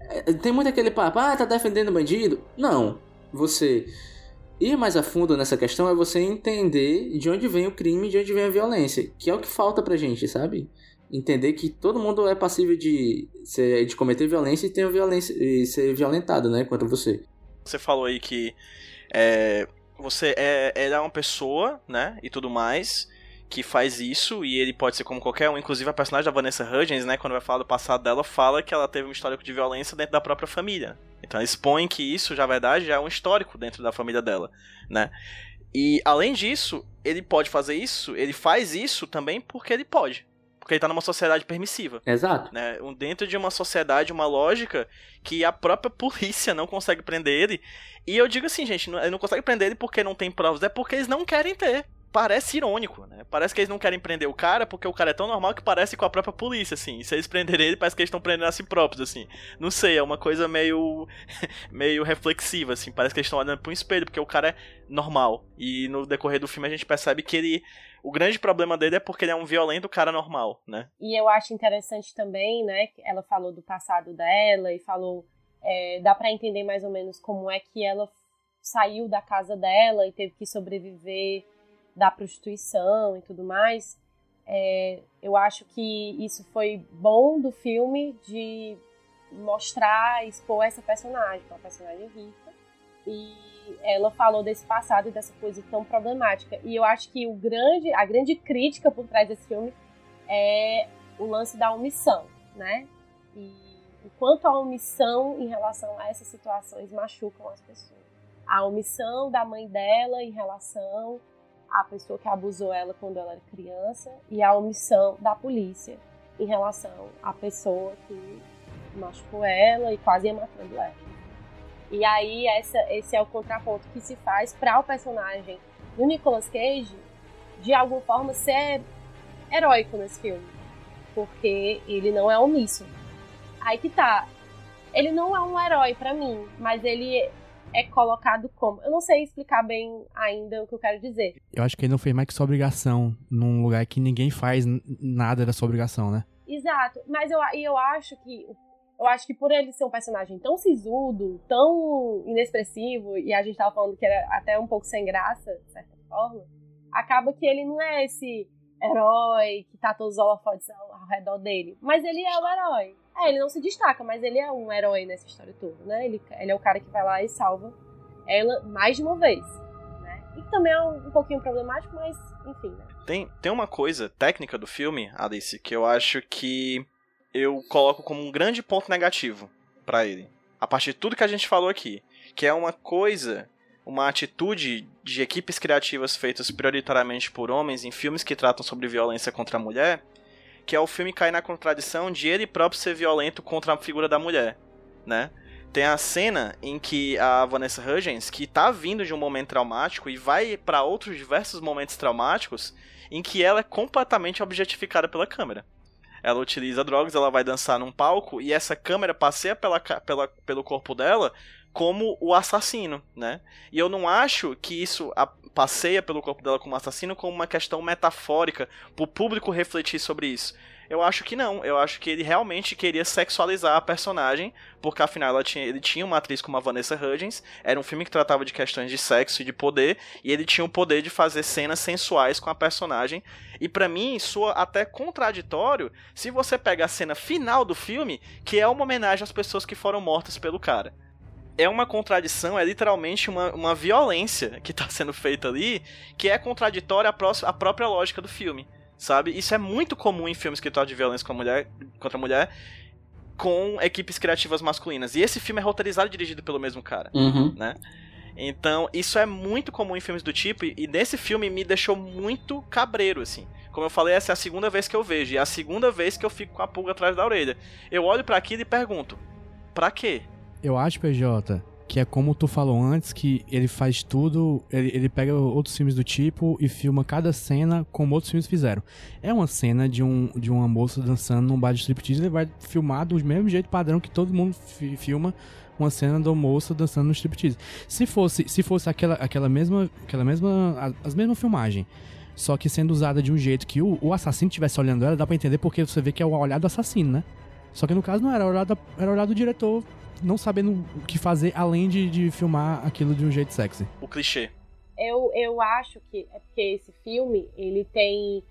É, tem muito aquele papo, ah, tá defendendo bandido? Não. Você ir mais a fundo nessa questão é você entender de onde vem o crime, de onde vem a violência, que é o que falta pra gente, sabe? Entender que todo mundo é passível de, ser, de cometer violência e ter violência e ser violentado, né, contra você. Você falou aí que é, você é, é uma pessoa, né, e tudo mais, que faz isso, e ele pode ser como qualquer um, inclusive a personagem da Vanessa Hudgens, né, quando vai falar do passado dela, fala que ela teve um histórico de violência dentro da própria família. Então expõe que isso, já verdade, já é um histórico dentro da família dela, né? E além disso, ele pode fazer isso, ele faz isso também porque ele pode. Porque ele tá numa sociedade permissiva. Exato. Né? Dentro de uma sociedade, uma lógica que a própria polícia não consegue prender ele. E eu digo assim, gente, ele não consegue prender ele porque não tem provas, é porque eles não querem ter parece irônico, né? Parece que eles não querem prender o cara porque o cara é tão normal que parece com a própria polícia, assim. E se eles prenderem ele, parece que eles estão prendendo a si próprios, assim. Não sei, é uma coisa meio meio reflexiva, assim. Parece que eles estão olhando para um espelho, porque o cara é normal. E no decorrer do filme a gente percebe que ele o grande problema dele é porque ele é um violento cara normal, né? E eu acho interessante também, né? Ela falou do passado dela e falou. É, dá para entender mais ou menos como é que ela saiu da casa dela e teve que sobreviver da prostituição e tudo mais, é, eu acho que isso foi bom do filme de mostrar, expor essa personagem, é uma personagem rica, e ela falou desse passado e dessa coisa tão problemática. E eu acho que o grande, a grande crítica por trás desse filme é o lance da omissão, né? E o quanto a omissão em relação a essas situações machucam as pessoas. A omissão da mãe dela em relação a pessoa que abusou ela quando ela era criança e a omissão da polícia em relação à pessoa que machucou ela e quase ia matando ela. E aí essa, esse é o contraponto que se faz para o personagem do Nicolas Cage de alguma forma ser heróico nesse filme, porque ele não é omisso. Aí que tá. Ele não é um herói para mim, mas ele é colocado como. Eu não sei explicar bem ainda o que eu quero dizer. Eu acho que ele não fez mais que sua obrigação num lugar que ninguém faz nada da sua obrigação, né? Exato, mas eu, eu acho que eu acho que por ele ser um personagem tão sisudo, tão inexpressivo, e a gente tava falando que era até um pouco sem graça, de certa forma, acaba que ele não é esse herói que tá todos os holofotes ao, ao redor dele. Mas ele é o herói. É, ele não se destaca, mas ele é um herói nessa história toda, né? Ele, ele é o cara que vai lá e salva ela mais de uma vez. Né? E também é um, um pouquinho problemático, mas enfim, né? Tem, tem uma coisa técnica do filme, Alice, que eu acho que eu coloco como um grande ponto negativo para ele. A partir de tudo que a gente falou aqui. Que é uma coisa, uma atitude de equipes criativas feitas prioritariamente por homens em filmes que tratam sobre violência contra a mulher que é o filme cair na contradição de ele próprio ser violento contra a figura da mulher, né? Tem a cena em que a Vanessa Hudgens, que tá vindo de um momento traumático e vai para outros diversos momentos traumáticos, em que ela é completamente objetificada pela câmera. Ela utiliza drogas, ela vai dançar num palco e essa câmera passeia pela, pela, pelo corpo dela como o assassino, né? E eu não acho que isso passeia pelo corpo dela como assassino como uma questão metafórica para o público refletir sobre isso. Eu acho que não. Eu acho que ele realmente queria sexualizar a personagem, porque afinal tinha, ele tinha uma atriz como a Vanessa Hudgens, era um filme que tratava de questões de sexo e de poder, e ele tinha o poder de fazer cenas sensuais com a personagem. E para mim, soa até contraditório se você pega a cena final do filme, que é uma homenagem às pessoas que foram mortas pelo cara é uma contradição, é literalmente uma, uma violência que está sendo feita ali, que é contraditória à, pró à própria lógica do filme, sabe? Isso é muito comum em filmes que tratam de violência com a mulher, contra a mulher, com equipes criativas masculinas. E esse filme é roteirizado e dirigido pelo mesmo cara, uhum. né? Então, isso é muito comum em filmes do tipo, e nesse filme me deixou muito cabreiro, assim. Como eu falei, essa é a segunda vez que eu vejo, e é a segunda vez que eu fico com a pulga atrás da orelha. Eu olho para aquilo e pergunto: pra quê? Eu acho, PJ, que é como tu falou antes, que ele faz tudo, ele, ele pega outros filmes do tipo e filma cada cena como outros filmes fizeram. É uma cena de, um, de uma moça dançando num bar de striptease, ele vai filmar do mesmo jeito padrão que todo mundo fi, filma uma cena da moça dançando no striptease. Se fosse, se fosse aquela, aquela mesma, aquela mesma, as mesma filmagem, só que sendo usada de um jeito que o, o assassino estivesse olhando ela, dá pra entender porque você vê que é o olhar do assassino, né? Só que no caso não era, era olhar, era o olhar do diretor não sabendo o que fazer além de, de filmar aquilo de um jeito sexy. O clichê. Eu, eu acho que é porque esse filme, ele tem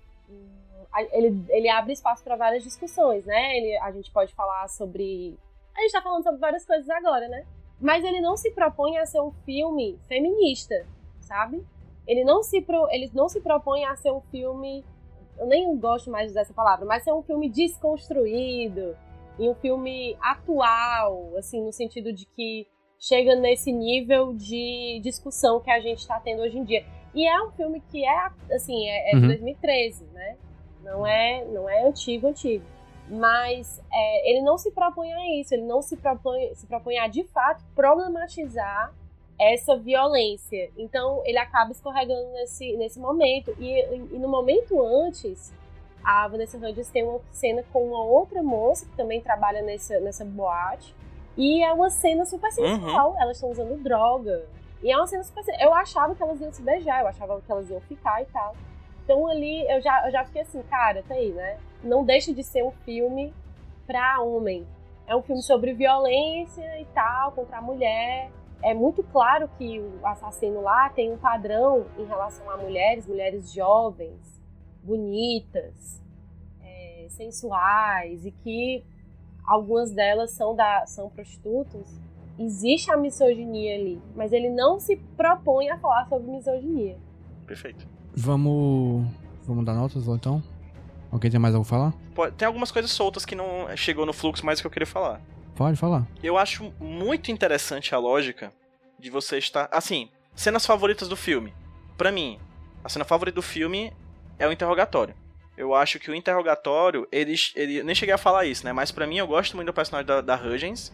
ele, ele abre espaço para várias discussões, né? Ele, a gente pode falar sobre. A gente tá falando sobre várias coisas agora, né? Mas ele não se propõe a ser um filme feminista, sabe? Ele não se, pro, ele não se propõe a ser um filme. Eu nem gosto mais dessa palavra, mas ser um filme desconstruído, e um filme atual, assim, no sentido de que chega nesse nível de discussão que a gente está tendo hoje em dia. E é um filme que é, assim, é, é de 2013, uhum. né? Não é, não é antigo, antigo. Mas é, ele não se propõe a isso, ele não se propõe, se propõe a, de fato, problematizar essa violência. Então, ele acaba escorregando nesse, nesse momento. E, e no momento antes, a Vanessa Hudgens tem uma cena com uma outra moça que também trabalha nessa, nessa boate. E é uma cena super sensual. Uhum. Elas estão usando droga. E é uma cena super Eu achava que elas iam se beijar, eu achava que elas iam ficar e tal. Então ali eu já, eu já fiquei assim, cara, tá aí, né? Não deixa de ser um filme pra homem. É um filme sobre violência e tal, contra a mulher. É muito claro que o assassino lá tem um padrão em relação a mulheres, mulheres jovens, bonitas, é, sensuais e que algumas delas são, da, são prostitutas, existe a misoginia ali, mas ele não se propõe a falar sobre misoginia. Perfeito. Vamos, vamos dar notas então? Alguém tem mais algo a falar? Tem algumas coisas soltas que não chegou no fluxo, mas que eu queria falar. Pode falar. Eu acho muito interessante a lógica de você estar. Assim, cenas favoritas do filme. Para mim, a cena favorita do filme é o interrogatório. Eu acho que o interrogatório, ele, ele nem cheguei a falar isso, né? Mas para mim eu gosto muito do personagem da, da.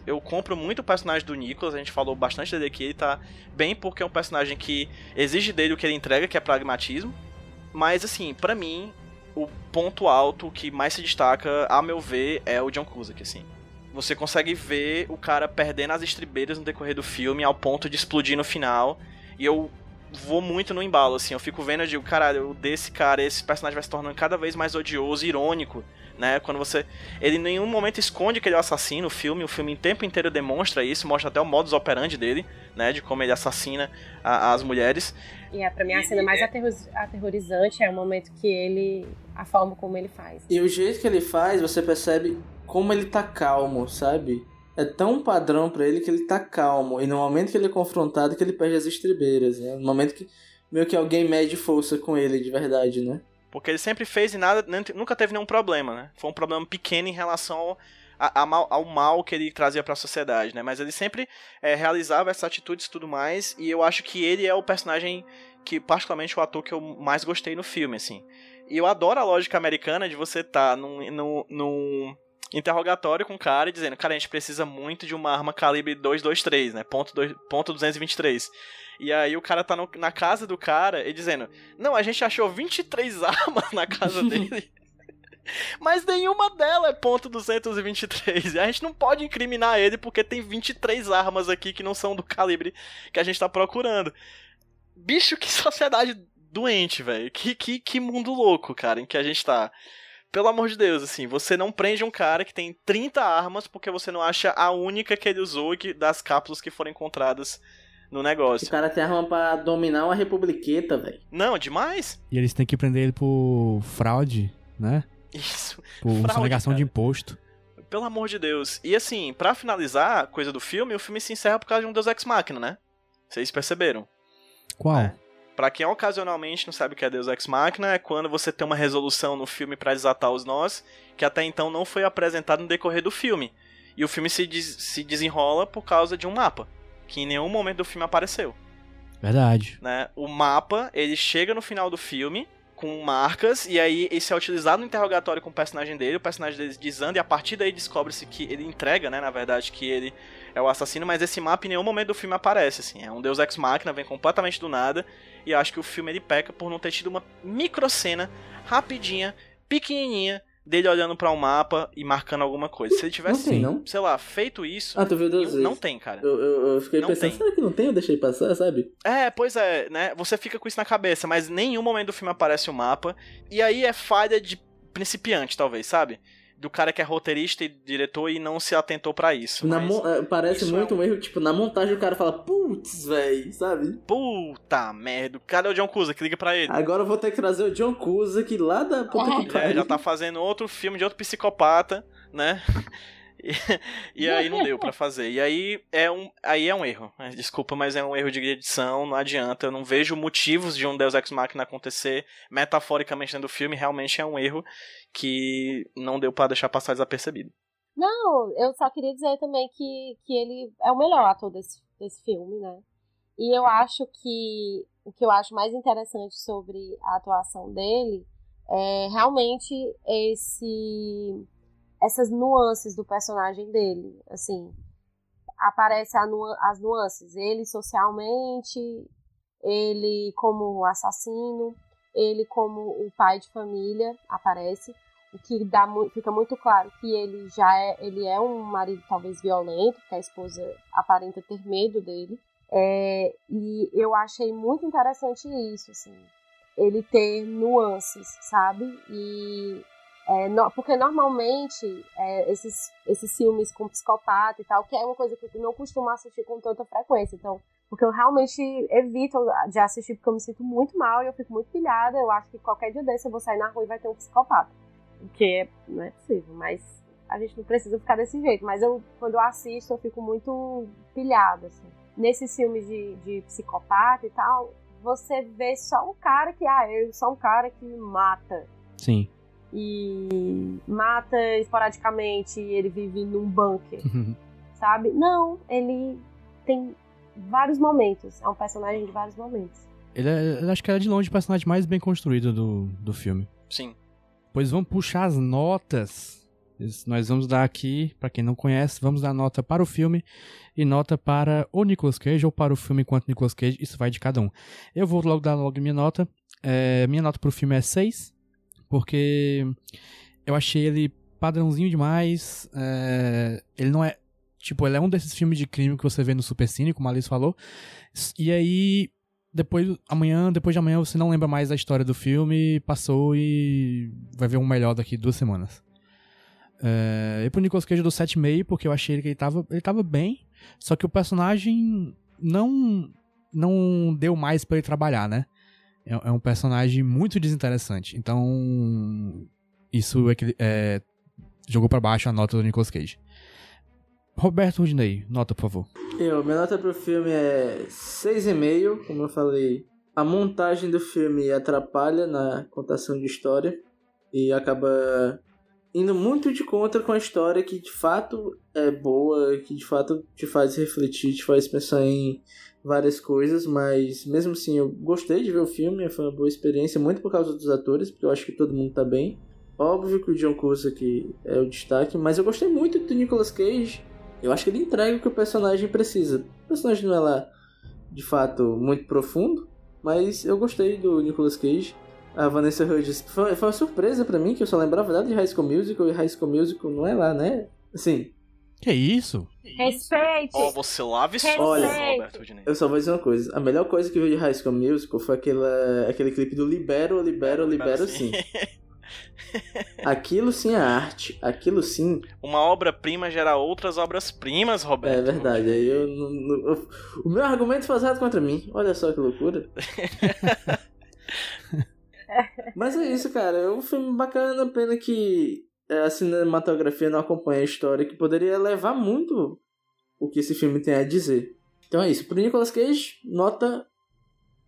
Eu compro muito o personagem do Nicholas, a gente falou bastante dele aqui, ele tá bem porque é um personagem que exige dele o que ele entrega, que é pragmatismo. Mas assim, para mim, o ponto alto que mais se destaca, a meu ver, é o John Cusack, assim. Você consegue ver o cara perdendo as estribeiras no decorrer do filme ao ponto de explodir no final. E eu vou muito no embalo, assim. Eu fico vendo, eu digo, caralho, desse cara, esse personagem vai se tornando cada vez mais odioso, irônico, né? Quando você. Ele em nenhum momento esconde que ele é o assassino, o filme, o filme o tempo inteiro demonstra isso, mostra até o modus operandi dele, né? De como ele assassina a, as mulheres. E é, pra mim a cena mais é aterrorizante é o momento que ele. a forma como ele faz. E o jeito que ele faz, você percebe como ele tá calmo, sabe? É tão padrão para ele que ele tá calmo. E no momento que ele é confrontado, que ele perde as estribeiras, né? No momento que meio que alguém mede força com ele de verdade, né? Porque ele sempre fez e nada, nunca teve nenhum problema, né? Foi um problema pequeno em relação ao, a, a mal, ao mal que ele trazia para a sociedade, né? Mas ele sempre é, realizava essas atitudes e tudo mais, e eu acho que ele é o personagem que, particularmente, o ator que eu mais gostei no filme, assim. E eu adoro a lógica americana de você estar tá num, num, num interrogatório com o cara e dizendo, cara, a gente precisa muito de uma arma calibre 223, né? Ponto, dois, ponto 223. E aí o cara tá no, na casa do cara e dizendo, não, a gente achou 23 armas na casa dele. Mas nenhuma delas é ponto 223. E a gente não pode incriminar ele porque tem 23 armas aqui que não são do calibre que a gente tá procurando. Bicho, que sociedade doente, velho. Que, que, que mundo louco, cara, em que a gente tá pelo amor de Deus, assim, você não prende um cara que tem 30 armas porque você não acha a única que ele usou que, das cápsulas que foram encontradas no negócio. O cara tem arma pra dominar uma republiqueta, velho. Não, demais. E eles têm que prender ele por fraude, né? Isso. Por fraude, sonegação cara. de imposto. Pelo amor de Deus. E assim, para finalizar a coisa do filme, o filme se encerra por causa de um Deus Ex Machina, né? Vocês perceberam? Qual? É. Para quem ocasionalmente não sabe o que é Deus Ex Machina, é quando você tem uma resolução no filme para desatar os nós, que até então não foi apresentado no decorrer do filme. E o filme se, des se desenrola por causa de um mapa, que em nenhum momento do filme apareceu. Verdade. né? O mapa, ele chega no final do filme com marcas, e aí isso é utilizado no interrogatório com o personagem dele, o personagem dele desanda, e a partir daí descobre-se que ele entrega, né, na verdade, que ele é o assassino, mas esse mapa em nenhum momento do filme aparece, assim, é um Deus Ex Machina, vem completamente do nada, e eu acho que o filme ele peca por não ter tido uma micro cena, rapidinha, pequenininha, dele olhando pra um mapa e marcando alguma coisa. Se ele Não tivesse, tem, não? sei lá, feito isso, Ah, tu viu duas não tem, cara. Eu, eu, eu fiquei Não pensando, tem. será que não tem? Eu deixei passar, sabe? É, pois é, né? Você fica com isso na cabeça, mas em nenhum momento do filme aparece o mapa. E aí é falha de principiante, talvez, sabe? Do cara que é roteirista e diretor e não se atentou pra isso. Mas... é, parece isso é muito um- um erro, tipo, na montagem o cara fala, putz, véi, sabe? Puta merda, cadê o John Cusa que liga pra ele? Agora eu vou ter que trazer o John Cusack lá da puta que É, já tá fazendo outro filme de outro psicopata, né? E, e aí não deu pra fazer. E aí é um, aí é um erro. né? Desculpa, mas é um erro de edição, não adianta. Eu não vejo motivos de um Deus Ex Machina acontecer metaforicamente dentro do filme. Realmente é um erro que não deu pra deixar passar desapercebido. Não, eu só queria dizer também que, que ele é o melhor ator desse, desse filme, né? E eu acho que o que eu acho mais interessante sobre a atuação dele é realmente esse essas nuances do personagem dele, assim, aparece nu- as nuances, ele socialmente, ele como assassino, ele como o pai de família aparece, o que dá fica muito claro que ele já é ele é um marido talvez violento, que a esposa aparenta ter medo dele. É, e eu achei muito interessante isso, assim, ele ter nuances, sabe? E é, no- porque normalmente é, esses, esses filmes com psicopata e tal, que é uma coisa que eu não costumo assistir com tanta frequência, então porque eu realmente evito de assistir porque eu me sinto muito mal e eu fico muito pilhada. Eu acho que qualquer dia desse eu vou sair na rua e vai ter um psicopata. Porque não é possível, mas a gente não precisa ficar desse jeito. Mas eu, quando eu assisto, eu fico muito pilhada, assim. Nesses filmes de, de psicopata e tal, você vê só um cara que, ah, eu sou um cara que mata. Sim. E mata esporadicamente e ele vive num bunker, sabe? Não, ele tem vários momentos. É um personagem de vários momentos. Ele é, eu acho que é de longe o personagem mais bem construído do, do filme. Sim. Pois vamos puxar as notas. Nós vamos dar aqui, pra quem não conhece, vamos dar nota para o filme e nota para o Nicolas Cage ou para o filme enquanto Nicolas Cage. Isso vai de cada um. Eu vou logo dar logo minha nota. É, minha nota pro filme é 6, porque eu achei ele padrãozinho demais. é, ele não é. Tipo, ele é um desses filmes de crime que você vê no Super Cine, como a Alice falou. E aí, depois, amanhã, depois de amanhã, você não lembra mais da história do filme, passou e vai ver um melhor daqui duas semanas. É, e pro Nicolas Cage eu dou 7,5, porque eu achei que ele tava, ele tava bem, só que o personagem não não deu mais pra ele trabalhar, né? É, é um personagem muito desinteressante. Então, isso é, que- é, jogou pra baixo a nota do Nicolas Cage. Roberto Rudinei, nota, por favor. Eu, minha nota pro filme é 6,5, como eu falei. A montagem do filme atrapalha na contação de história e acaba indo muito de contra com a história que de fato é boa, que de fato te faz refletir, te faz pensar em várias coisas, mas mesmo assim eu gostei de ver o filme, foi uma boa experiência, muito por causa dos atores, porque eu acho que todo mundo tá bem. Óbvio que o John Cusack é o destaque, mas eu gostei muito do Nicolas Cage. Eu acho que ele entrega o que o personagem precisa. O personagem não é lá, de fato, muito profundo, mas eu gostei do Nicolas Cage. A Vanessa Hudgens foi, foi uma surpresa pra mim, que eu só lembrava dela de High School Musical, e High School Musical não é lá, né? Assim, Que isso? Respeite! Ó, você lave só, Olha. Roberto eu só vou dizer uma coisa. A melhor coisa que veio de High School Musical foi aquela, aquele clipe do Libero, Libero, Libero sim. Aquilo sim é arte. Aquilo sim Uma obra-prima gera outras obras-primas, Roberto. é verdade. Aí eu, não- eu- O meu argumento foi usado contra mim. Olha só que loucura. Mas é isso, cara. É um filme bacana. Pena que é, a cinematografia não acompanha a história, que poderia levar muito o que esse filme tem a dizer. Então é isso. Pro Nicolas Cage, nota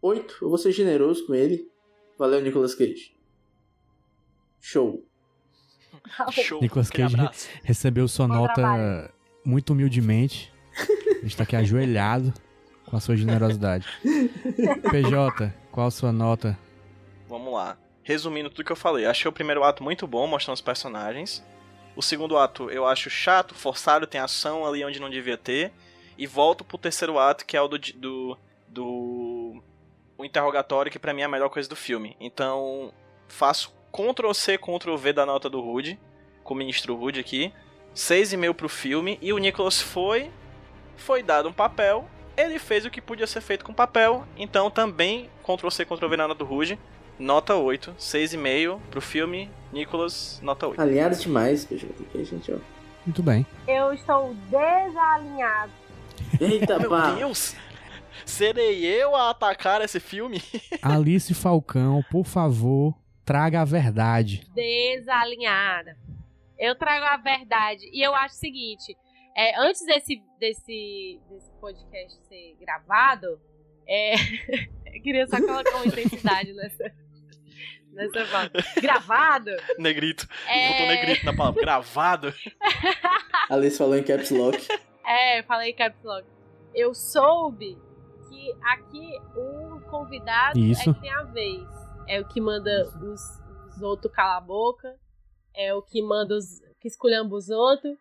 8. Eu vou ser generoso com ele. Valeu, Nicolas Cage. Show. Show. Nicolas Cage abraço. recebeu sua Bom nota trabalho. muito humildemente. A gente tá aqui ajoelhado. com a sua generosidade. PJ, qual a sua nota? Vamos lá. Resumindo tudo que eu falei, achei o primeiro ato muito bom, mostrando os personagens. O segundo ato eu acho chato, forçado, tem ação ali onde não devia ter. E volto pro terceiro ato, que é o do. do, do o interrogatório, que pra mim é a melhor coisa do filme. Então, faço Ctrl C, Ctrl V da nota do Rude, com o ministro Rude aqui. 6,5 pro filme. E o Nicholas foi. Foi dado um papel. Ele fez o que podia ser feito com papel. Então também Ctrl C, Ctrl V na nota do Rude. Nota 8. 6,5 pro filme. Nicholas, nota 8. Alinhado demais, gente, ó. Muito bem. Eu estou desalinhado. Eita, Meu pá. Deus! Serei eu a atacar esse filme? Alice Falcão, por favor, traga a verdade. Desalinhada. Eu trago a verdade. E eu acho o seguinte: é, antes desse, desse, desse podcast ser gravado, é, eu queria só colocar uma intensidade nessa. Nessa. Gravado? Negrito. É. Botou negrito na palavra. Gravado. Alice falou em caps lock. É, eu falei caps lock. Eu soube que aqui o convidado Isso. é que tem a vez. É o que manda os, os outros calar a boca. É o que manda os. que esculhamba os outros.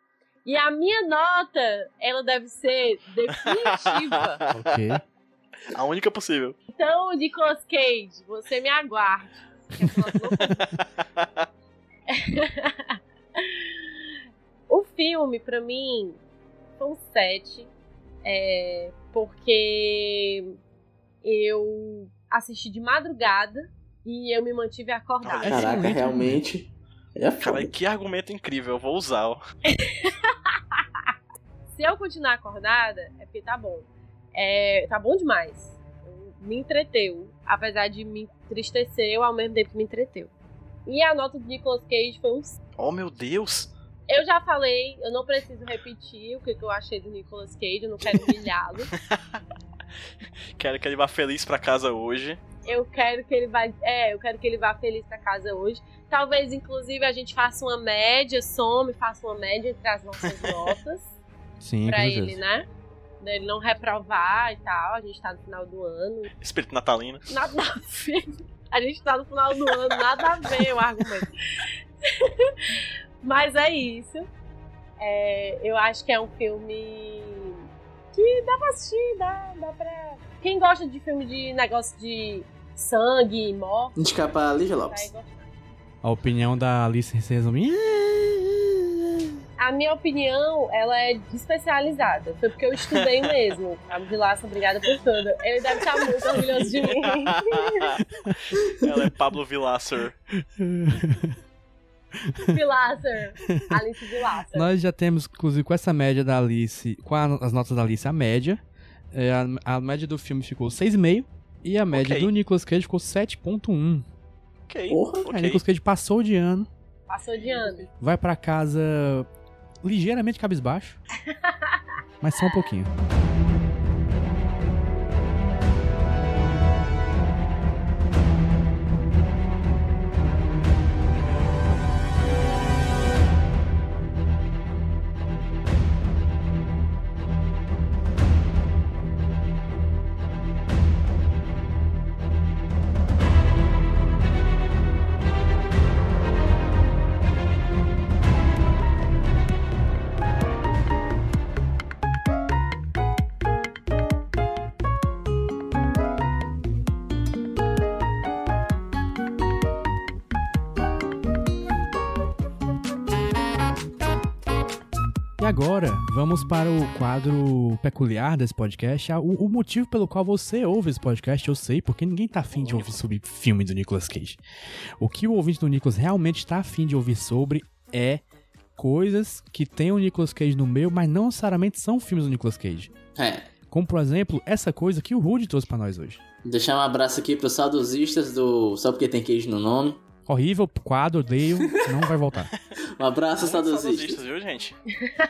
E a minha nota, ela deve ser definitiva. Ok. A única possível. Então, Nicolas Cage, você me aguarde. O filme, pra mim, foi um 7. É, porque eu assisti de madrugada e eu me mantive acordada. Ah, Caraca, realmente. É Cara, foda. que argumento incrível. Eu vou usar. ó. Se eu continuar acordada, é porque tá bom. É, tá bom demais. Me entreteu. Apesar de me entristecer, ao mesmo tempo me entreteu. E a nota do Nicolas Cage foi um Oh, meu Deus. Eu já falei, eu não preciso repetir o que, eu achei do Nicolas Cage, eu não quero humilhá-lo. Quero que ele vá feliz pra casa hoje. eu quero que ele vá. É, eu quero que ele vá feliz pra casa hoje. Talvez, inclusive, a gente faça uma média, some, faça uma média entre as nossas notas Sim, com pra certeza. ele, né? Pra ele não reprovar e tal. A gente tá no final do ano. Espírito natalino. Nada a ver. A gente tá no final do ano, nada a ver o argumento. Mas é isso. É, eu acho que é um filme que dá pra assistir, dá, dá pra. Quem gosta de filme de negócio de sangue e morte, Indicar pra Lívia vai Lopes. A opinião da Alice se resume. A minha opinião, ela é especializada. Foi porque eu estudei mesmo. A Vilaça, obrigada por tudo. Ele deve estar muito orgulhoso de mim. Ela é Pablo Vilasser. Vilacer. Alice Vilacer. Nós já temos, inclusive, com essa média da Alice, com a- as notas da Alice, a média. É, a, a média do filme ficou 6,5 e a média Ok. do Nicolas Cage ficou 7,1. Ok. Porra. O ok. Nicolas Cage passou de ano, Passou de ano. vai pra casa ligeiramente cabisbaixo, mas só um pouquinho. Agora, vamos para o quadro peculiar desse podcast. O, o motivo pelo qual você ouve esse podcast, eu sei, porque ninguém tá afim de ouvir sobre filme do Nicolas Cage. O que o ouvinte do Nicolas realmente está afim de ouvir sobre é coisas que tem o Nicolas Cage no meio, mas não necessariamente são filmes do Nicolas Cage. É. Como, por exemplo, essa coisa que o Rude trouxe pra nós hoje. Deixar um abraço aqui pros saudosistas do Só Porque Tem Queijo no Nome. Horrível, quadro, odeio, não vai voltar. Um abraço, saudosistas. viu, gente?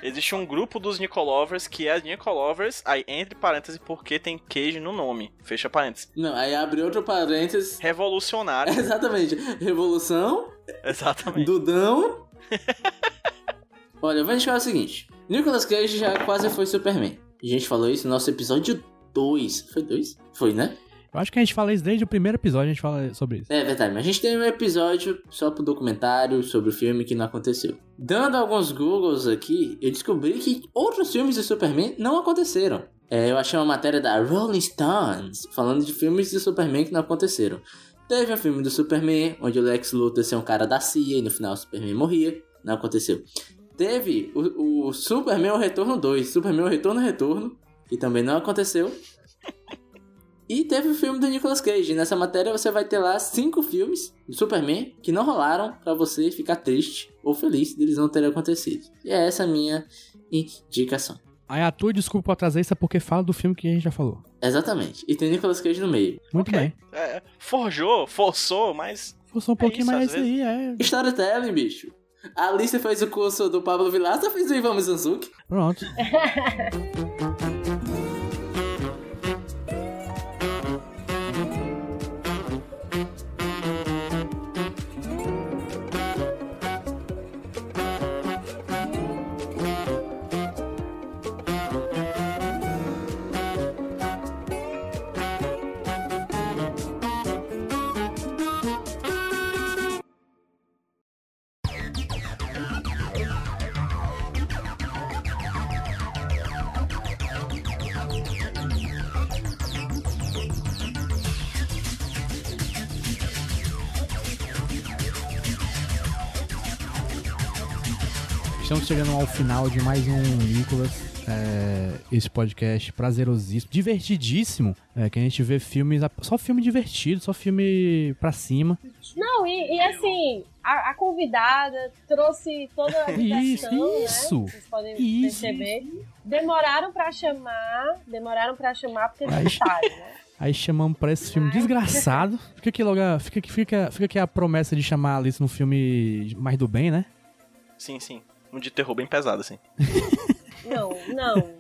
Existe um grupo dos Nicolovers que é Nicolovers, aí entre parênteses, porque tem queijo no nome. Fecha parênteses. Não, aí abre outro parênteses. Revolucionário. Exatamente. Revolução, Exatamente. Dudão. Olha, vamos chegar ao seguinte. Nicolas Cage já quase foi Superman. A gente falou isso no nosso episódio 2. Foi 2? Foi, né? Eu acho que a gente fala isso desde o primeiro episódio, a gente fala sobre isso. É verdade, mas a gente tem um episódio só pro documentário sobre o filme que não aconteceu. Dando alguns Googles aqui, eu descobri que outros filmes de Superman não aconteceram. É, eu achei uma matéria da Rolling Stones falando de filmes de Superman que não aconteceram. Teve um filme do Superman, onde o Lex Luthor é um cara da CIA e no final o Superman morria. Não aconteceu. Teve o, o Superman o Retorno 2, Superman o Retorno Retorno, que também não aconteceu. E teve o filme do Nicolas Cage. Nessa matéria você vai ter lá cinco filmes do Superman que não rolaram para você ficar triste ou feliz deles não terem acontecido. E é essa a minha indicação. Aí a tua desculpa pra trazer isso é porque fala do filme que a gente já falou. Exatamente. E tem Nicolas Cage no meio. Muito Ok. bem. É, forjou, forçou, mas. Forçou um pouquinho, isso, mas às é isso aí é. Storytelling, bicho. A Alice fez o curso do Pablo Vilaça, fez o Ivan Mizanzuki. Pronto. chegando ao final de mais um Nicolas. é, esse podcast prazerosíssimo, divertidíssimo. é, que a gente vê filmes. Só filme divertido, só filme pra cima. Não, e, e assim, a, a convidada trouxe toda a Isso, diversão, isso, né? Vocês podem isso. perceber. Demoraram pra chamar, demoraram pra chamar porque Aí- gostaram, né? Aí chamamos pra esse filme desgraçado. Fica aqui logo. Fica, fica, fica aqui a promessa de chamar a Alice no filme mais do bem, né? Sim, sim. Um de terror bem pesado, assim. Não, não.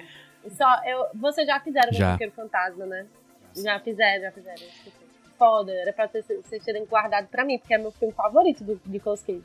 Só, eu, vocês já fizeram o Já. Motoqueiro Fantasma, né? Já fizeram, já fizeram. Foda, era pra ter- vocês terem guardado pra mim, porque é meu filme favorito do Nicolas Cage.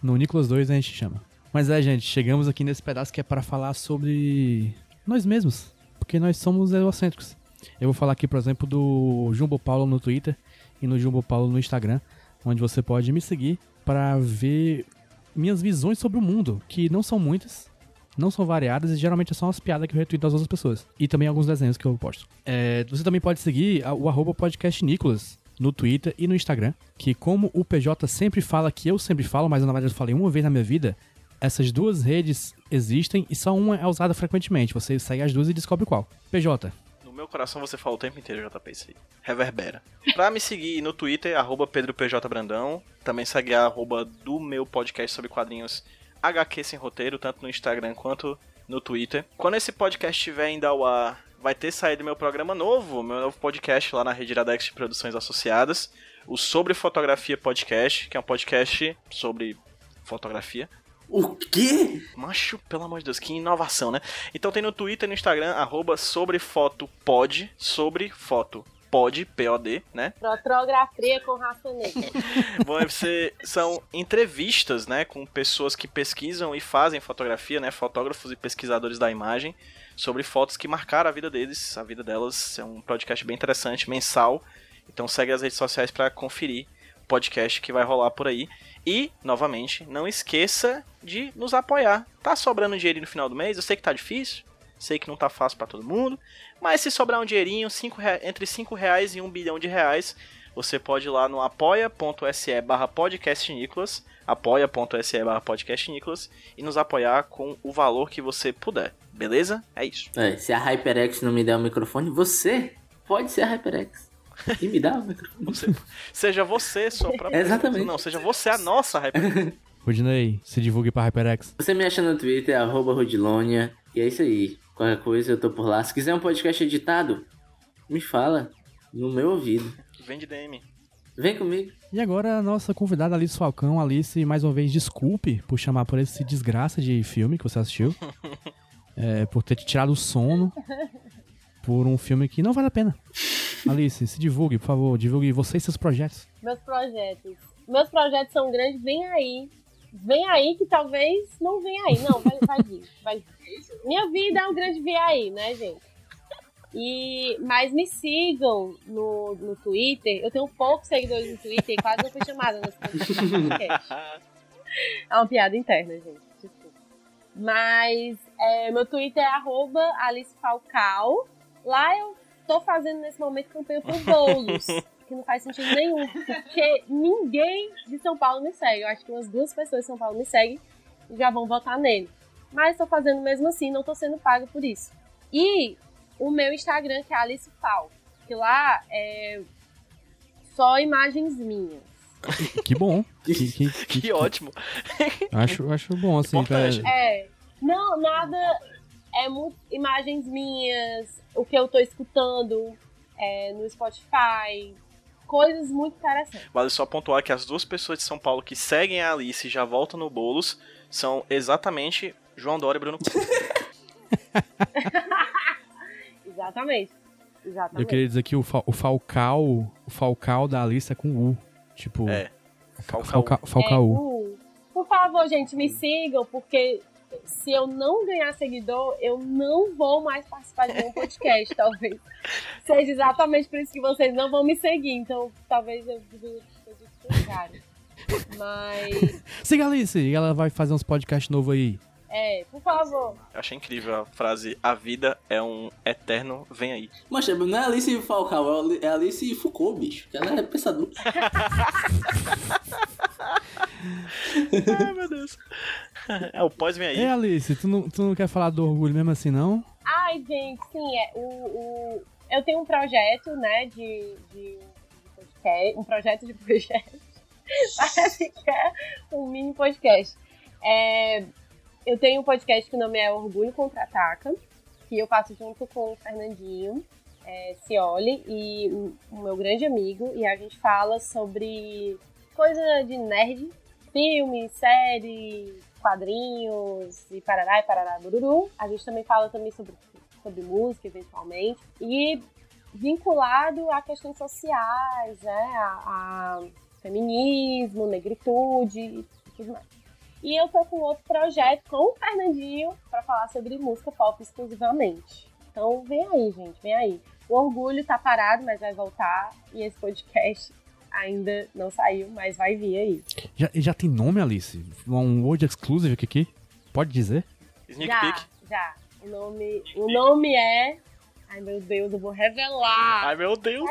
No Nicolas 2 a gente chama. Mas é, gente, chegamos aqui nesse pedaço que é para falar sobre nós mesmos. Porque nós somos egocêntricos. Eu vou falar aqui, por exemplo, do Jumbo Paulo no Twitter e no Jumbo Paulo no Instagram, onde você pode me seguir para ver minhas visões sobre o mundo, que não são muitas, não são variadas e geralmente são as piadas que eu retuito das outras pessoas. E também alguns desenhos que eu posto. É, você também pode seguir o arroba podcast Nicolas no Twitter e no Instagram, que como o PJ sempre fala que eu sempre falo, mas na verdade eu falei uma vez na minha vida, essas duas redes existem e só uma é usada frequentemente. Você segue as duas e descobre qual. PJ. Meu coração você fala o tempo inteiro, JP, isso aí. Reverbera. Pra me seguir no Twitter, arroba PedroPJBrandão. Também segue a arroba do meu podcast sobre quadrinhos HQ Sem Roteiro, tanto no Instagram quanto no Twitter. Quando esse podcast estiver ainda ao ar, vai ter saído meu programa novo, meu novo podcast lá na Rede Iradex de Produções Associadas, o Sobre Fotografia Podcast, que é um podcast sobre fotografia. O quê? Macho, pelo amor de Deus, que inovação, né? Então tem no Twitter e no Instagram, arroba sobre foto pod, pod, né? Fotografia com raça negra. Vão ser, são entrevistas, né, com pessoas que pesquisam e fazem fotografia, né, fotógrafos e pesquisadores da imagem, sobre fotos que marcaram a vida deles, a vida delas. É um podcast bem interessante, mensal. Então segue as redes sociais para conferir podcast que vai rolar por aí. E, novamente, não esqueça de nos apoiar. Tá sobrando dinheiro no final do mês? Eu sei que tá difícil, sei que não tá fácil para todo mundo, mas se sobrar um dinheirinho, cinco entre 5 reais e 1 bilhão de reais, você pode ir lá no apoia.se barra podcastnicolas, apoia.se barra podcastnicolas, e nos apoiar com o valor que você puder, beleza? É isso. É, se a HyperX não me der o microfone, você pode ser a HyperX. E me dá o microfone. Você- seja você sua própria... Exatamente. Não, seja você a nossa Hyper. Rudinei, se divulgue pra HyperX. Você me acha no Twitter, arroba Rodilonia. E é isso aí. Qualquer coisa eu tô por lá. Se quiser um podcast editado, me fala. No meu ouvido. Vende DM. Vem comigo. E agora a nossa convidada Alice Falcão. Alice, mais uma vez, desculpe por chamar por esse desgraça de filme que você assistiu. É, por ter te tirado o sono por um filme que não vale a pena. Alice, se divulgue, por favor. Divulgue você e seus projetos. Meus projetos. Meus projetos são grandes, vem aí. Vem aí que talvez não venha aí. Não, vai, vai vir. Vai. Minha vida é um grande vir aí, né, gente? E, mas me sigam no, no Twitter. Eu tenho poucos seguidores no Twitter e quase não fui chamada nesse podcast. É uma piada interna, gente. Desculpa. Mas é, meu Twitter é arroba Alice Falcal. Lá eu tô fazendo nesse momento campanha por bolos. que não faz sentido nenhum. Porque ninguém de São Paulo me segue. Eu acho que umas duas pessoas de São Paulo me seguem e já vão votar nele. Mas tô fazendo mesmo assim, não tô sendo paga por isso. E o meu Instagram, que é Alice Fal. Que lá é só imagens minhas. Que bom. Que, que, que, que ótimo. Acho, acho bom, assim. Pra... É. Não, nada. É muito imagens minhas, o que eu tô escutando é, no Spotify. Coisas muito interessantes. Vale só pontuar que as duas pessoas de São Paulo que seguem a Alice e já voltam no Bolos são exatamente João Dória e Bruno Exatamente. Exatamente. Eu queria dizer que o, fa o Falcal, o Falcal da Alice é com U. Tipo. É. Falcal. Falcal. É, Por favor, gente, me sigam, porque se eu não ganhar seguidor, eu não vou mais participar de nenhum podcast, talvez. Seja exatamente por isso que vocês não vão me seguir. Então, talvez eu contrário. Mas. Siga a Alice, ela vai fazer uns podcasts novos aí. É, por favor. Eu achei incrível a frase: A vida é um eterno, vem aí. Mas não é Alice Falcão, é Alice Foucault, bicho. Ela é pensador. Ai, meu Deus. É, o pós vem aí. É, Alice, tu não, tu não quer falar do orgulho mesmo assim, não? Ai, gente, sim, é. O, o, eu tenho um projeto, né, de, de, de podcast. Um projeto de projeto. Parece que é um mini podcast. É, eu tenho um podcast que o nome é Orgulho Contra-Ataca, que eu faço junto com o Fernandinho é, Cioli e o meu grande amigo, e a gente fala sobre coisa de nerd, filme, série, quadrinhos e parará e parará bururu. A gente também fala também sobre, sobre música, eventualmente, e vinculado a questões sociais, né, a, a feminismo, negritude e tudo mais. E eu tô com outro projeto com o Fernandinho para falar sobre música pop exclusivamente. Então vem aí, gente, vem aí. O Orgulho tá parado, mas vai voltar. E esse podcast ainda não saiu, mas vai vir aí. Já, já tem nome, Alice? Um Word Exclusive aqui? Pode dizer? Sneak já, peek? Já. O nome, o nome é. Ai meu Deus, eu vou revelar. Ai meu Deus.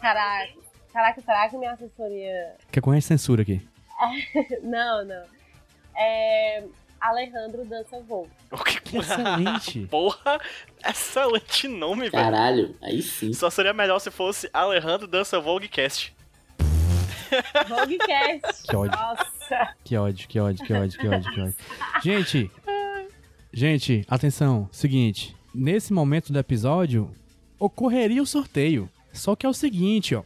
Caraca. Caraca, será que minha assessoria. Quer correr censura aqui? não, não. É. Alejandro Dança Voo. Excelente. Porra, excelente nome, velho. Caralho, aí sim. Só seria melhor se fosse Alejandro Dança Voguecast. Voguecast. Que ódio. Nossa. Que ódio, que ódio, que ódio, que ódio, que ódio. Gente, gente, atenção. Seguinte, nesse momento do episódio, ocorreria o sorteio. Só que é o seguinte, ó.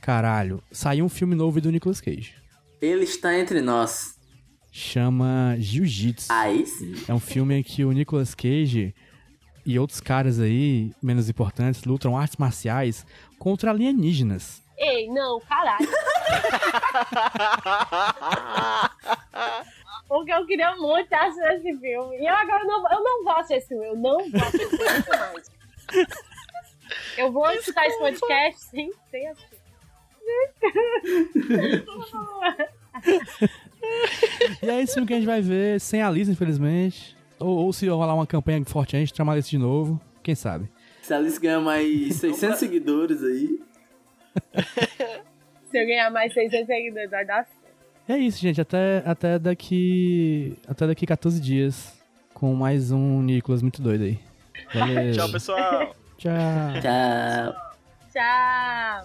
Caralho, saiu um filme novo do Nicolas Cage. Ele está entre nós. Chama Jiu-Jitsu. Aí sim. É um filme em que o Nicolas Cage e outros caras aí, menos importantes, lutam artes marciais contra alienígenas. Ei, não, caralho. Porque eu queria muito assistir esse filme. E eu agora não, eu não vou assistir esse filme. Eu não vou assistir esse filme mais. Eu vou escutar esse podcast sem, sem assistir. E é isso que a gente vai ver sem a Alice, infelizmente. Ou, ou se rolar uma campanha forte, a gente chama a Alice de novo. Quem sabe? Se a Alice ganhar mais 600 seguidores aí. Se eu ganhar mais 600 seguidores, vai dar certo. É isso, gente. Até, até daqui. Até daqui 14 dias. Com mais um Nicolas muito doido aí. Valeu. Tchau, pessoal. Tchau. Tchau. Tchau.